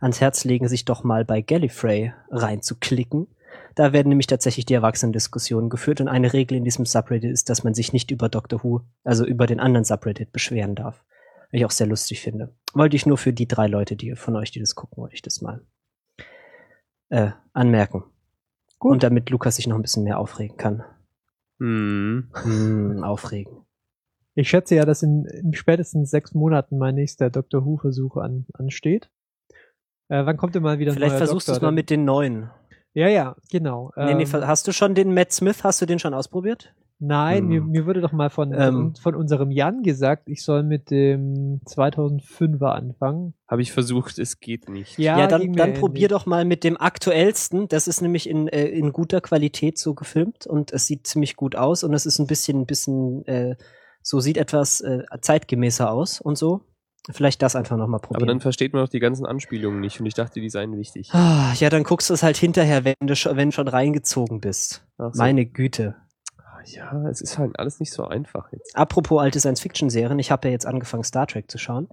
ans Herz legen, sich doch mal bei Gallifrey reinzuklicken. Da werden nämlich tatsächlich die Erwachsenendiskussionen geführt und eine Regel in diesem Subreddit ist, dass man sich nicht über Doctor Who, also über den anderen Subreddit beschweren darf. Was ich auch sehr lustig finde. Wollte ich nur für die drei Leute, die von euch, die das gucken, wollte ich das mal äh, anmerken. Gut. Und damit Lukas sich noch ein bisschen mehr aufregen kann. Hm. Hm, aufregen. Ich schätze ja, dass in, in spätestens sechs Monaten mein nächster Doctor Who-Versuch an, ansteht. Äh, wann kommt denn mal wieder ein Vielleicht neuer versuchst du es mal mit den neuen. Ja, ja, genau. nee, nee, Ähm, hast du schon den Matt Smith, hast du den schon ausprobiert? Nein, mir, Hm. mir wurde doch mal von, Ähm. von, unserem Jan gesagt, ich soll mit dem 2005er anfangen. Habe ich versucht, es geht nicht. Ja, Ja, dann, mir dann probier doch mal mit dem aktuellsten. Das ist nämlich in, äh, in guter Qualität so gefilmt und es sieht ziemlich gut aus und es ist ein bisschen, ein bisschen, äh, so sieht etwas äh, zeitgemäßer aus und so. Vielleicht das einfach noch mal probieren. Aber dann versteht man auch die ganzen Anspielungen nicht und ich dachte, die seien wichtig. ah, ja, dann guckst du es halt hinterher, wenn du schon, wenn du schon reingezogen bist. So. Meine Güte. Ja, es ist halt alles nicht so einfach jetzt. Apropos alte Science-Fiction-Serien, ich habe ja jetzt angefangen, Star Trek zu schauen.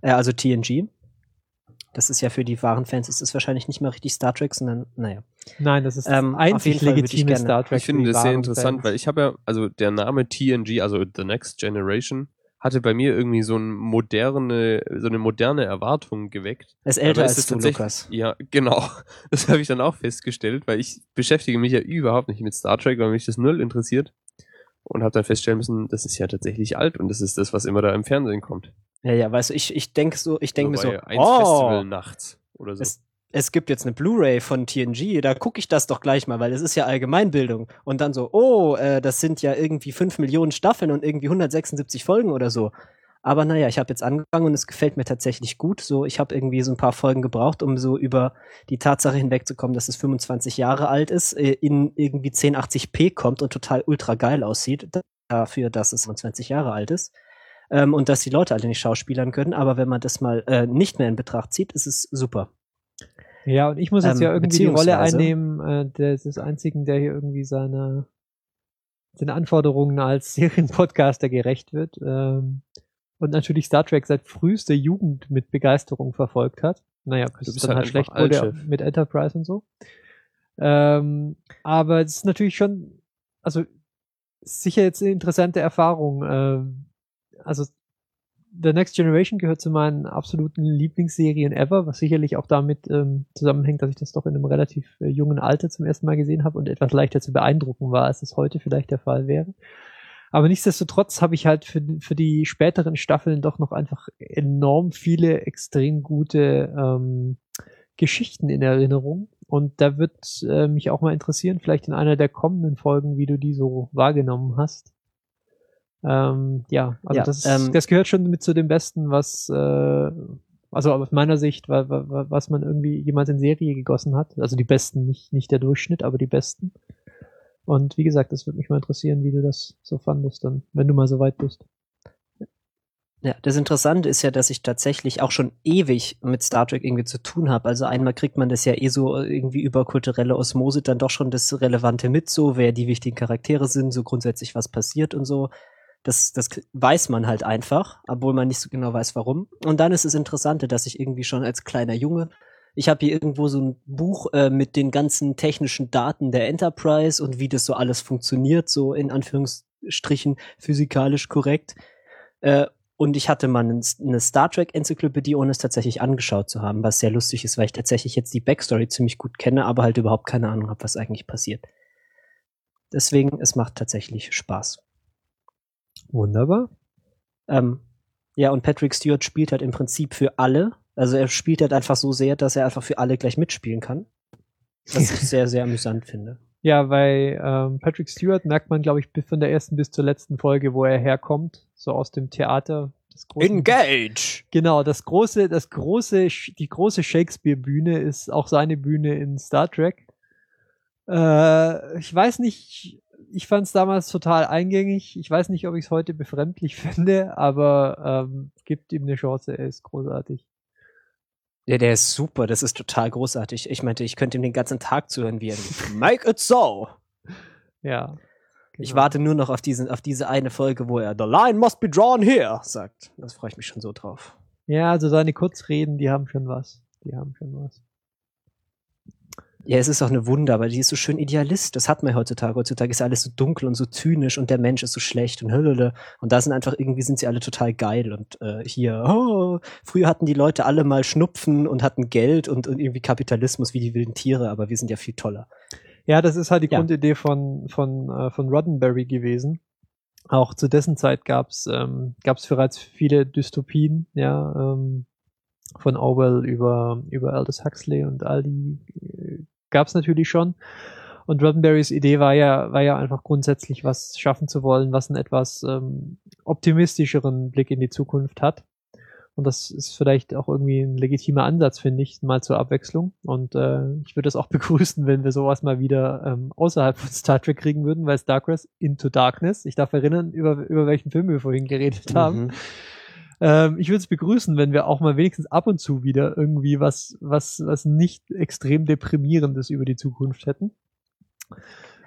Äh, also TNG. Das ist ja für die wahren Fans, ist es wahrscheinlich nicht mehr richtig Star Trek, sondern, naja. Nein, das ist Ähm, auf einzig legitime gerne- Star Trek. Ich finde das sehr interessant, Fans. weil ich habe ja, also der Name TNG, also The Next Generation, hatte bei mir irgendwie so eine moderne, so eine moderne Erwartung geweckt. Ist älter es als ist du, Lukas. Ja, genau. Das habe ich dann auch festgestellt, weil ich beschäftige mich ja überhaupt nicht mit Star Trek, weil mich das null interessiert. Und habe dann feststellen müssen, das ist ja tatsächlich alt und das ist das, was immer da im Fernsehen kommt. Ja, ja, weißt du, ich, ich denke so, ich denke mir so, bei eins oh, Festival nachts oder so. es, es gibt jetzt eine Blu-ray von TNG, da gucke ich das doch gleich mal, weil es ist ja Allgemeinbildung. Und dann so, oh, äh, das sind ja irgendwie 5 Millionen Staffeln und irgendwie 176 Folgen oder so. Aber naja, ich habe jetzt angefangen und es gefällt mir tatsächlich gut. So, ich habe irgendwie so ein paar Folgen gebraucht, um so über die Tatsache hinwegzukommen, dass es 25 Jahre alt ist, äh, in irgendwie 1080p kommt und total ultra geil aussieht, dafür, dass es 25 Jahre alt ist. Ähm, und dass die Leute alle nicht schauspielern können. Aber wenn man das mal äh, nicht mehr in Betracht zieht, ist es super. Ja, und ich muss jetzt Ähm, ja irgendwie die Rolle einnehmen, äh, des, des einzigen, der hier irgendwie seine, den Anforderungen als Serienpodcaster gerecht wird. Ähm, und natürlich Star Trek seit frühester Jugend mit Begeisterung verfolgt hat. Naja, bis es bist dann halt halt schlecht wurde Altchef. mit Enterprise und so. Ähm, aber es ist natürlich schon, also sicher jetzt eine interessante Erfahrung. Ähm, also The Next Generation gehört zu meinen absoluten Lieblingsserien ever, was sicherlich auch damit ähm, zusammenhängt, dass ich das doch in einem relativ äh, jungen Alter zum ersten Mal gesehen habe und etwas leichter zu beeindrucken war, als es heute vielleicht der Fall wäre. Aber nichtsdestotrotz habe ich halt für, für die späteren Staffeln doch noch einfach enorm viele extrem gute ähm, Geschichten in Erinnerung. Und da wird äh, mich auch mal interessieren, vielleicht in einer der kommenden Folgen, wie du die so wahrgenommen hast. Ähm, ja, also Ja, das, ähm, das gehört schon mit zu dem Besten, was, äh, also aus meiner Sicht, wa, wa, wa- was man irgendwie jemals in Serie gegossen hat. Also die Besten, nicht, nicht der Durchschnitt, aber die Besten. Und wie gesagt, das würde mich mal interessieren, wie du das so fandest, dann, wenn du mal so weit bist. Ja, das Interessante ist ja, dass ich tatsächlich auch schon ewig mit Star Trek irgendwie zu tun habe. Also einmal kriegt man das ja eh so irgendwie über kulturelle Osmose dann doch schon das Relevante mit, so wer die wichtigen Charaktere sind, so grundsätzlich was passiert und so. Das, das weiß man halt einfach, obwohl man nicht so genau weiß, warum. Und dann ist es Interessante, dass ich irgendwie schon als kleiner Junge, ich habe hier irgendwo so ein Buch äh, mit den ganzen technischen Daten der Enterprise und wie das so alles funktioniert, so in Anführungsstrichen physikalisch korrekt. Äh, und ich hatte mal eine Star Trek-Enzyklopädie, ohne es tatsächlich angeschaut zu haben, was sehr lustig ist, weil ich tatsächlich jetzt die Backstory ziemlich gut kenne, aber halt überhaupt keine Ahnung habe, was eigentlich passiert. Deswegen, es macht tatsächlich Spaß. Wunderbar. Ähm, ja, und Patrick Stewart spielt halt im Prinzip für alle. Also er spielt halt einfach so sehr, dass er einfach für alle gleich mitspielen kann. Was ich sehr, sehr amüsant finde. Ja, bei ähm, Patrick Stewart merkt man, glaube ich, bis von der ersten bis zur letzten Folge, wo er herkommt, so aus dem Theater. Das große, Engage! Genau, das große, das große, die große Shakespeare-Bühne ist auch seine Bühne in Star Trek. Äh, ich weiß nicht, ich fand es damals total eingängig. Ich weiß nicht, ob ich es heute befremdlich finde, aber ähm, gibt ihm eine Chance, er ist großartig. Ja, der ist super, das ist total großartig. Ich meinte, ich könnte ihm den ganzen Tag zuhören, wie er Make it so! Ja. Ich genau. warte nur noch auf, diesen, auf diese eine Folge, wo er The line must be drawn here sagt. Das freue ich mich schon so drauf. Ja, also seine Kurzreden, die haben schon was. Die haben schon was. Ja, es ist auch eine Wunder, weil die ist so schön Idealist. Das hat man heutzutage. Heutzutage ist alles so dunkel und so zynisch und der Mensch ist so schlecht und hüllele. Und da sind einfach irgendwie sind sie alle total geil und äh, hier. Oh, früher hatten die Leute alle mal Schnupfen und hatten Geld und, und irgendwie Kapitalismus wie die wilden Tiere, aber wir sind ja viel toller. Ja, das ist halt die Ja. Grundidee von, von, äh, von Roddenberry gewesen. Auch zu dessen Zeit gab's ähm, gab's bereits viele Dystopien, ja, ähm, von Orwell über, über Aldous Huxley und all die äh, gab's natürlich schon. Und Roddenberrys Idee war ja, war ja einfach grundsätzlich was schaffen zu wollen, was einen etwas ähm, optimistischeren Blick in die Zukunft hat. Und das ist vielleicht auch irgendwie ein legitimer Ansatz, finde ich, mal zur Abwechslung. Und äh, ich würde es auch begrüßen, wenn wir sowas mal wieder ähm, außerhalb von Star Trek kriegen würden, weil Star Trek Into Darkness, ich darf erinnern, über, über welchen Film wir vorhin geredet haben. Mhm. Ähm, ich würde es begrüßen, wenn wir auch mal wenigstens ab und zu wieder irgendwie was, was, was nicht extrem deprimierendes über die Zukunft hätten.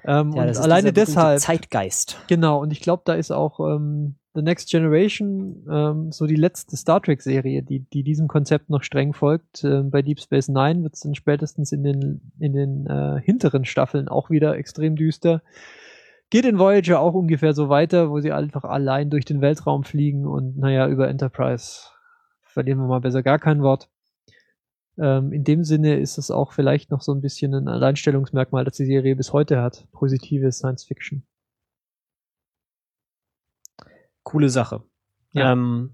Ähm, Ja, und alleine deshalb. Zeitgeist. Genau, und ich glaube, da ist auch ähm, The Next Generation ähm, so die letzte Star Trek-Serie, die, die diesem Konzept noch streng folgt. Ähm, bei Deep Space Nine wird es dann spätestens in den, in den äh, hinteren Staffeln auch wieder extrem düster. Geht in Voyager auch ungefähr so weiter, wo sie einfach allein durch den Weltraum fliegen und naja, über Enterprise verlieren wir mal besser gar kein Wort. Ähm, in dem Sinne ist es auch vielleicht noch so ein bisschen ein Alleinstellungsmerkmal, das die Serie bis heute hat. Positive Science Fiction. Coole Sache. Ja. Ähm,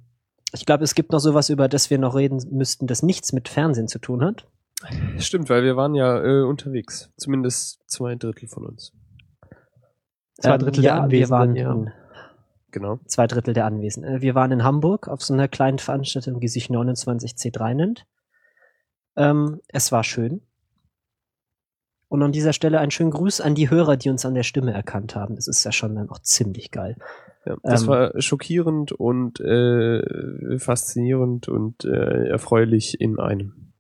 ich glaube, es gibt noch sowas, über das wir noch reden müssten, das nichts mit Fernsehen zu tun hat. Stimmt, weil wir waren ja äh, unterwegs. Zumindest zwei Drittel von uns. Zwei Drittel der Ähm, ja, wir waren Anwesenden, ja. in, Genau. zwei Drittel der Anwesenden. Äh, Wir waren in Hamburg auf so einer kleinen Veranstaltung, die sich 29C3 nennt. Ähm, es war schön. Und an dieser Stelle einen schönen Gruß an die Hörer, die uns an der Stimme erkannt haben. Das ist ja schon dann auch ziemlich geil. Ja, das Ähm, war schockierend und äh, faszinierend und äh, erfreulich in einem.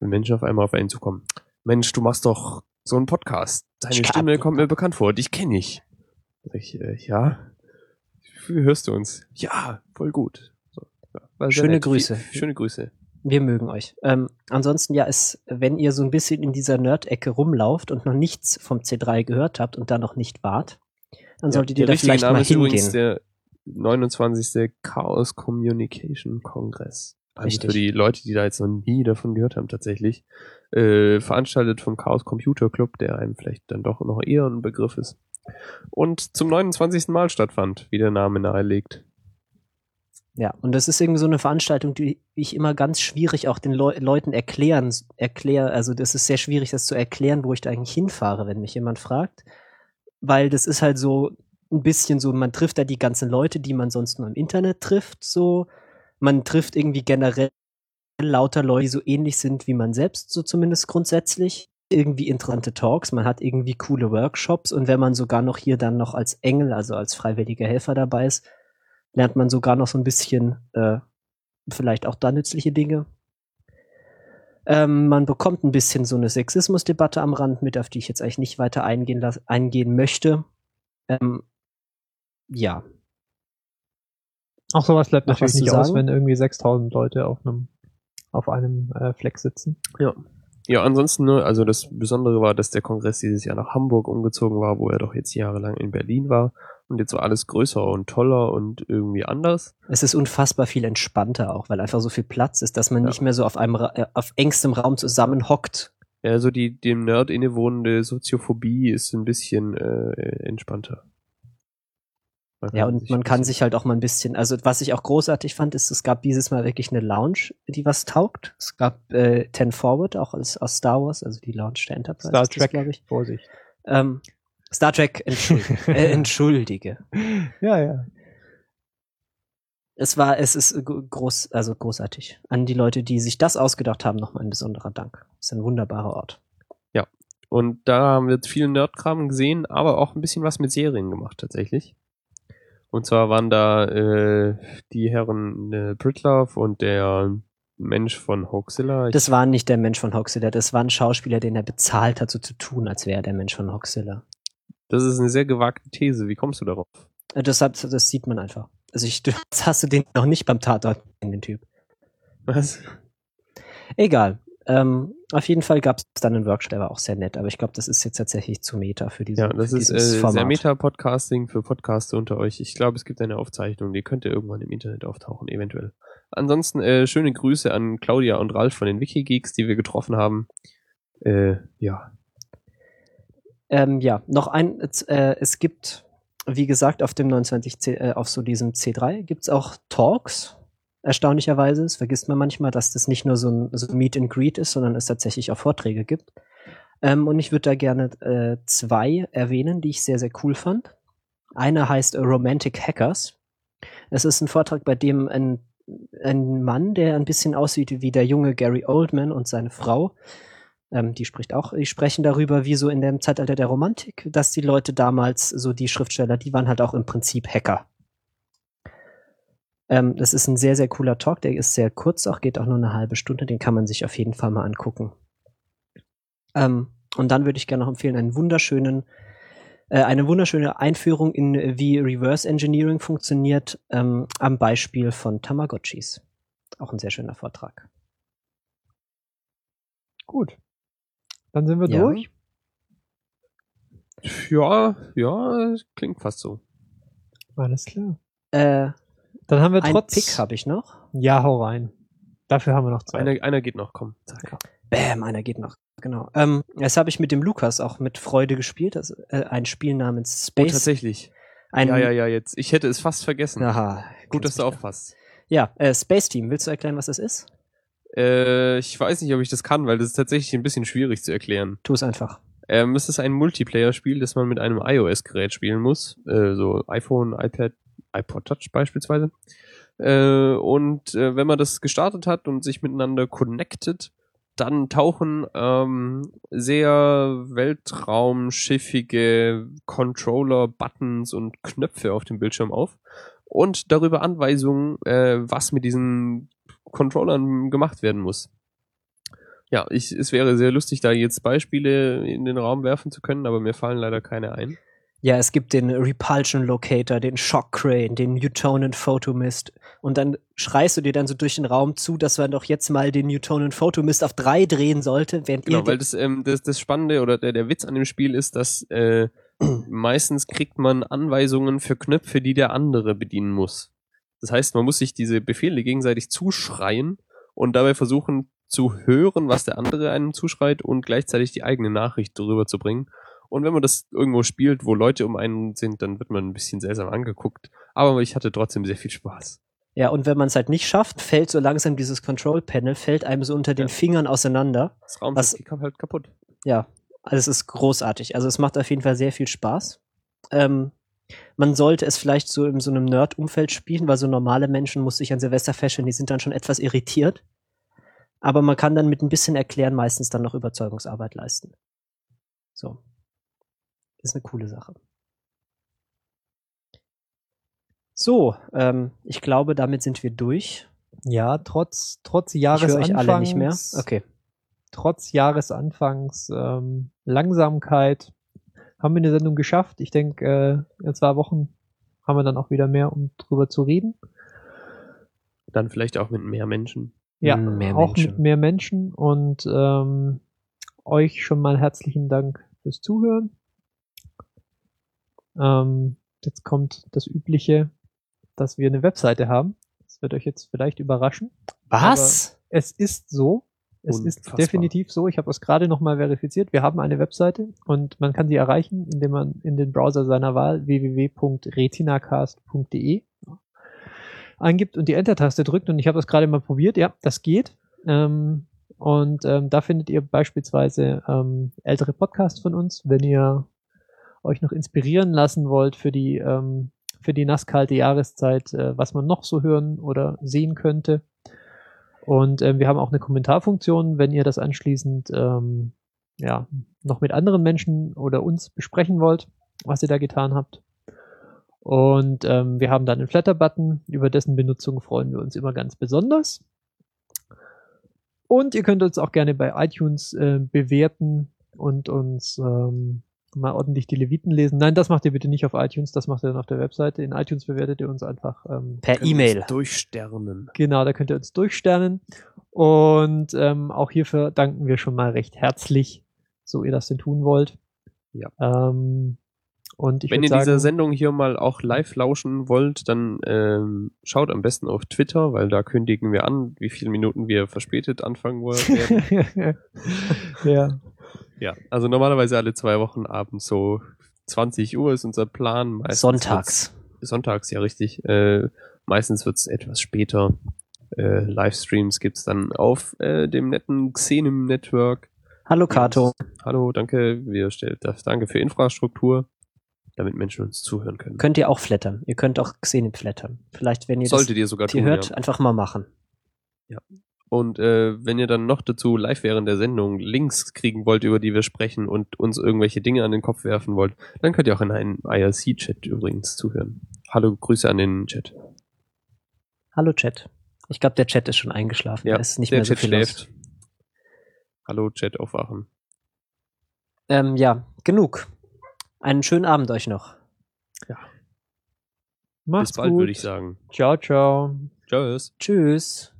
Menschen auf einmal auf einen zukommen. Mensch, du machst doch so einen Podcast. Deine Stimme kommt mir bekannt vor. Dich kenne ich. Ich, äh, ja. Wie hörst du uns? Ja, voll gut. So, ja, Schöne nett. Grüße. Viel- Schöne Grüße. Wir mögen euch. Ähm, ansonsten ja, ist, wenn ihr so ein bisschen in dieser Nerd-Ecke rumlauft und noch nichts vom C3 gehört habt und da noch nicht wart, dann solltet ihr da vielleicht Name mal ist übrigens hingehen. der 29. Chaos Communication Kongress. Also Richtig. für die Leute, die da jetzt noch nie davon gehört haben, tatsächlich. Äh, veranstaltet vom Chaos Computer Club, der einem vielleicht dann doch noch eher ein Begriff ist. Und zum 29. Mal stattfand, wie der Name nahelegt. Ja, und das ist irgendwie so eine Veranstaltung, die ich immer ganz schwierig auch den Leu Leuten erklären, erklär, also das ist sehr schwierig, das zu erklären, wo ich da eigentlich hinfahre, wenn mich jemand fragt. Weil das ist halt so ein bisschen so, man trifft da die ganzen Leute, die man sonst nur im Internet trifft, so. Man trifft irgendwie generell lauter Leute, die so ähnlich sind wie man selbst, so zumindest grundsätzlich. Irgendwie interessante Talks, man hat irgendwie coole Workshops und wenn man sogar noch hier dann noch als Engel, also als freiwilliger Helfer dabei ist, lernt man sogar noch so ein bisschen äh, vielleicht auch da nützliche Dinge. Ähm, man bekommt ein bisschen so eine Sexismusdebatte am Rand mit, auf die ich jetzt eigentlich nicht weiter eingehen, eingehen möchte. Ähm, ja, Auch sowas bleibt natürlich nicht aus, wenn irgendwie 6000 Leute auf einem auf einem äh, Fleck sitzen. Ja. Ja, ansonsten, ne, also das Besondere war, dass der Kongress dieses Jahr nach Hamburg umgezogen war, wo er doch jetzt jahrelang in Berlin war. Und jetzt war alles größer und toller und irgendwie anders. es ist unfassbar viel entspannter auch, weil einfach so viel Platz ist, dass man Ja. nicht mehr so auf einem Ra äh, auf engstem Raum zusammenhockt. Ja, so die dem Nerd innewohnende Soziophobie ist ein bisschen äh, entspannter. Ja, und man kann sich halt auch mal ein bisschen, also was ich auch großartig fand, ist, es gab dieses Mal wirklich eine Lounge, die was taugt. Es gab äh, Ten Forward, auch aus, aus Star Wars, also die Lounge der Enterprise, Star Trek, glaube ich. Vorsicht. Ähm, Star Trek, entschuldige. äh, entschuldige. Ja, ja. Es war, es ist gro- groß, also großartig. An die Leute, die sich das ausgedacht haben, nochmal ein besonderer Dank. Es ist ein wunderbarer Ort. Und da haben wir viel Nerdkram gesehen, aber auch ein bisschen was mit Serien gemacht tatsächlich. Und zwar waren da äh, die Herren äh, Britlove und der Mensch von Hoaxilla. Ich- Das war nicht der Mensch von Hoxilla, das war ein Schauspieler, den er bezahlt hat, so zu tun, als wäre er der Mensch von Hoxilla. Das ist eine sehr gewagte These. Wie kommst du darauf? Äh, Das, hat, das sieht man einfach. Also ich, das hast du den noch nicht beim Tatort, den Typ. Was? Egal. Ähm, auf jeden Fall gab es dann einen Workshop, der war auch sehr nett, aber ich glaube, das ist jetzt tatsächlich zu Meta für diese Ja, das ist äh, sehr. Meta-Podcasting für Podcaster unter euch. Ich glaube, es gibt eine Aufzeichnung, die könnte irgendwann im Internet auftauchen, eventuell. Ansonsten äh, schöne Grüße an Claudia und Ralf von den Wikigeeks, die wir getroffen haben. Äh, ja, Ähm, ja, noch ein, äh, es gibt, wie gesagt, auf dem 29, C, äh, auf so diesem C3 gibt's auch Talks. Erstaunlicherweise, das vergisst man manchmal, dass das nicht nur so ein, so ein Meet and Greet ist, sondern es tatsächlich auch Vorträge gibt. Ähm, und ich würde da gerne äh, zwei erwähnen, die ich sehr, sehr cool fand. Einer heißt äh, Romantic Hackers. Es ist ein Vortrag, bei dem ein, ein Mann, der ein bisschen aussieht wie der junge Gary Oldman und seine Frau, ähm, die spricht auch, die sprechen darüber, wie so in dem Zeitalter der Romantik, dass die Leute damals, so die Schriftsteller, die waren halt auch im Prinzip Hacker. Ähm, das ist ein sehr, sehr cooler Talk, der ist sehr kurz, auch geht auch nur eine halbe Stunde, den kann man sich auf jeden Fall mal angucken. Ähm, und dann würde ich gerne noch empfehlen, einen wunderschönen, äh, eine wunderschöne Einführung in, wie Reverse Engineering funktioniert, ähm, am Beispiel von Tamagotchis. Auch ein sehr schöner Vortrag. Gut. Dann sind wir Ja. durch. ja, ja, klingt fast so. Alles klar. Äh, Dann haben wir ein trotz. Pick habe ich noch. ja, hau rein. Dafür haben wir noch Zeit. Einer, einer geht noch, komm. Zack. Bam, einer geht noch. Genau. Ähm, das habe ich mit dem Lukas auch mit Freude gespielt. Das, äh, ein Spiel namens Oh, Space. tatsächlich. ein, ja, ja, ja, jetzt. Ich hätte es fast vergessen. Aha, Gut, dass du aufpasst. Ja, äh, Space Team. Willst du erklären, was das ist? Äh, ich weiß nicht, ob ich das kann, weil das ist tatsächlich ein bisschen schwierig zu erklären. Tu es einfach. Ähm, es ist ein Multiplayer-Spiel, das man mit einem iOS-Gerät spielen muss. Äh, so iPhone, iPad, iPod Touch beispielsweise. Äh, und äh, wenn man das gestartet hat und sich miteinander connected, dann tauchen ähm, sehr weltraumschiffige Controller, Buttons und Knöpfe auf dem Bildschirm auf und darüber Anweisungen, äh, was mit diesen Controllern gemacht werden muss. Ja, ich, es wäre sehr lustig, da jetzt Beispiele in den Raum werfen zu können, aber mir fallen leider keine ein. Ja, es gibt den Repulsion Locator, den Shock Crane, den Newtonen Photomist. Und dann schreist du dir dann so durch den Raum zu, dass man doch jetzt mal den Newtonen Photomist auf drei drehen sollte, während Genau, ihr weil das, ähm, das, das Spannende oder der, der Witz an dem Spiel ist, dass äh, meistens kriegt man Anweisungen für Knöpfe, die der andere bedienen muss. Das heißt, man muss sich diese Befehle gegenseitig zuschreien und dabei versuchen zu hören, was der andere einem zuschreit und gleichzeitig die eigene Nachricht darüber zu bringen. Und wenn man das irgendwo spielt, wo Leute um einen sind, dann wird man ein bisschen seltsam angeguckt. Aber ich hatte trotzdem sehr viel Spaß. Ja, und wenn man es halt nicht schafft, fällt so langsam dieses Control Panel, fällt einem so unter den Ja. Fingern auseinander. Das Raum Was- ist halt kaputt. Ja, also es ist großartig. Also es macht auf jeden Fall sehr viel Spaß. Ähm, man sollte es vielleicht so in so einem Nerd-Umfeld spielen, weil so normale Menschen, muss ich an Silvester feststellen, die sind dann schon etwas irritiert. Aber man kann dann mit ein bisschen Erklären meistens dann noch Überzeugungsarbeit leisten. So. Ist eine coole Sache. So, ähm, ich glaube, damit sind wir durch. Ja, trotz, trotz Ich höre Jahresanfangs. euch alle nicht mehr. Okay. Trotz Jahresanfangs ähm, Langsamkeit haben wir eine Sendung geschafft. Ich denke, äh, in zwei Wochen haben wir dann auch wieder mehr, um drüber zu reden. Dann vielleicht auch mit mehr Menschen. Ja, Mm, mehr auch Menschen. mit mehr Menschen und ähm, euch schon mal herzlichen Dank fürs Zuhören. Ähm, jetzt kommt das Übliche, dass wir eine Webseite haben. Das wird euch jetzt vielleicht überraschen. Was? Es ist so. Es ist Unfassbar. definitiv so. Ich habe das gerade nochmal verifiziert. Wir haben eine Webseite und man kann sie erreichen, indem man in den Browser seiner Wahl www.retinacast.de eingibt und die Enter-Taste drückt. Und ich habe das gerade mal probiert. Ja, das geht. Ähm, und ähm, da findet ihr beispielsweise ähm, ältere Podcasts von uns, wenn ihr euch noch inspirieren lassen wollt für die ähm, für die nasskalte Jahreszeit, äh, was man noch so hören oder sehen könnte. Und ähm, wir haben auch eine Kommentarfunktion, wenn ihr das anschließend ähm, ja, noch mit anderen Menschen oder uns besprechen wollt, was ihr da getan habt. Und ähm, wir haben dann einen Flatter-Button, über dessen Benutzung freuen wir uns immer ganz besonders. Und ihr könnt uns auch gerne bei iTunes äh, bewerten und uns ähm, mal ordentlich die Leviten lesen. Nein, das macht ihr bitte nicht auf iTunes, das macht ihr dann auf der Webseite. In iTunes bewertet ihr uns einfach ähm, Per E-Mail. Durchsternen. Genau, da könnt ihr uns durchsternen. Und ähm, auch hierfür danken wir schon mal recht herzlich, so ihr das denn tun wollt. Ja. Ähm, und ich Wenn ihr sagen, dieser Sendung hier mal auch live lauschen wollt, dann ähm, schaut am besten auf Twitter, weil da kündigen wir an, wie viele Minuten wir verspätet anfangen wollen. ja, ja, also normalerweise alle zwei Wochen abends so 20 Uhr ist unser Plan. Meistens Sonntags. Sonntags, ja richtig. Äh, meistens wird's etwas später. Äh, Livestreams gibt's dann auf äh, dem netten Xenem Network. Hallo Kato. Hallo, danke. Wir stellen das danke für Infrastruktur, damit Menschen uns zuhören können. Könnt ihr auch flattern. Ihr könnt auch Xenin flattern. Vielleicht, wenn ihr Solltet ihr das sogar hier tun, hört, ja. einfach mal machen. Und äh, wenn ihr dann noch dazu live während der Sendung Links kriegen wollt, über die wir sprechen und uns irgendwelche Dinge an den Kopf werfen wollt, dann könnt ihr auch in einen IRC-Chat übrigens zuhören. Hallo, Grüße an den Chat. Hallo Chat. Ich glaube, der Chat ist schon eingeschlafen. Ja, da ist nicht der mehr so Chat viel schläft. los. Hallo, Chat aufwachen. Ähm, ja, genug. Einen schönen Abend euch noch. macht's Bis bald, würde ich sagen. Ciao, ciao. Tschüss. Tschüss.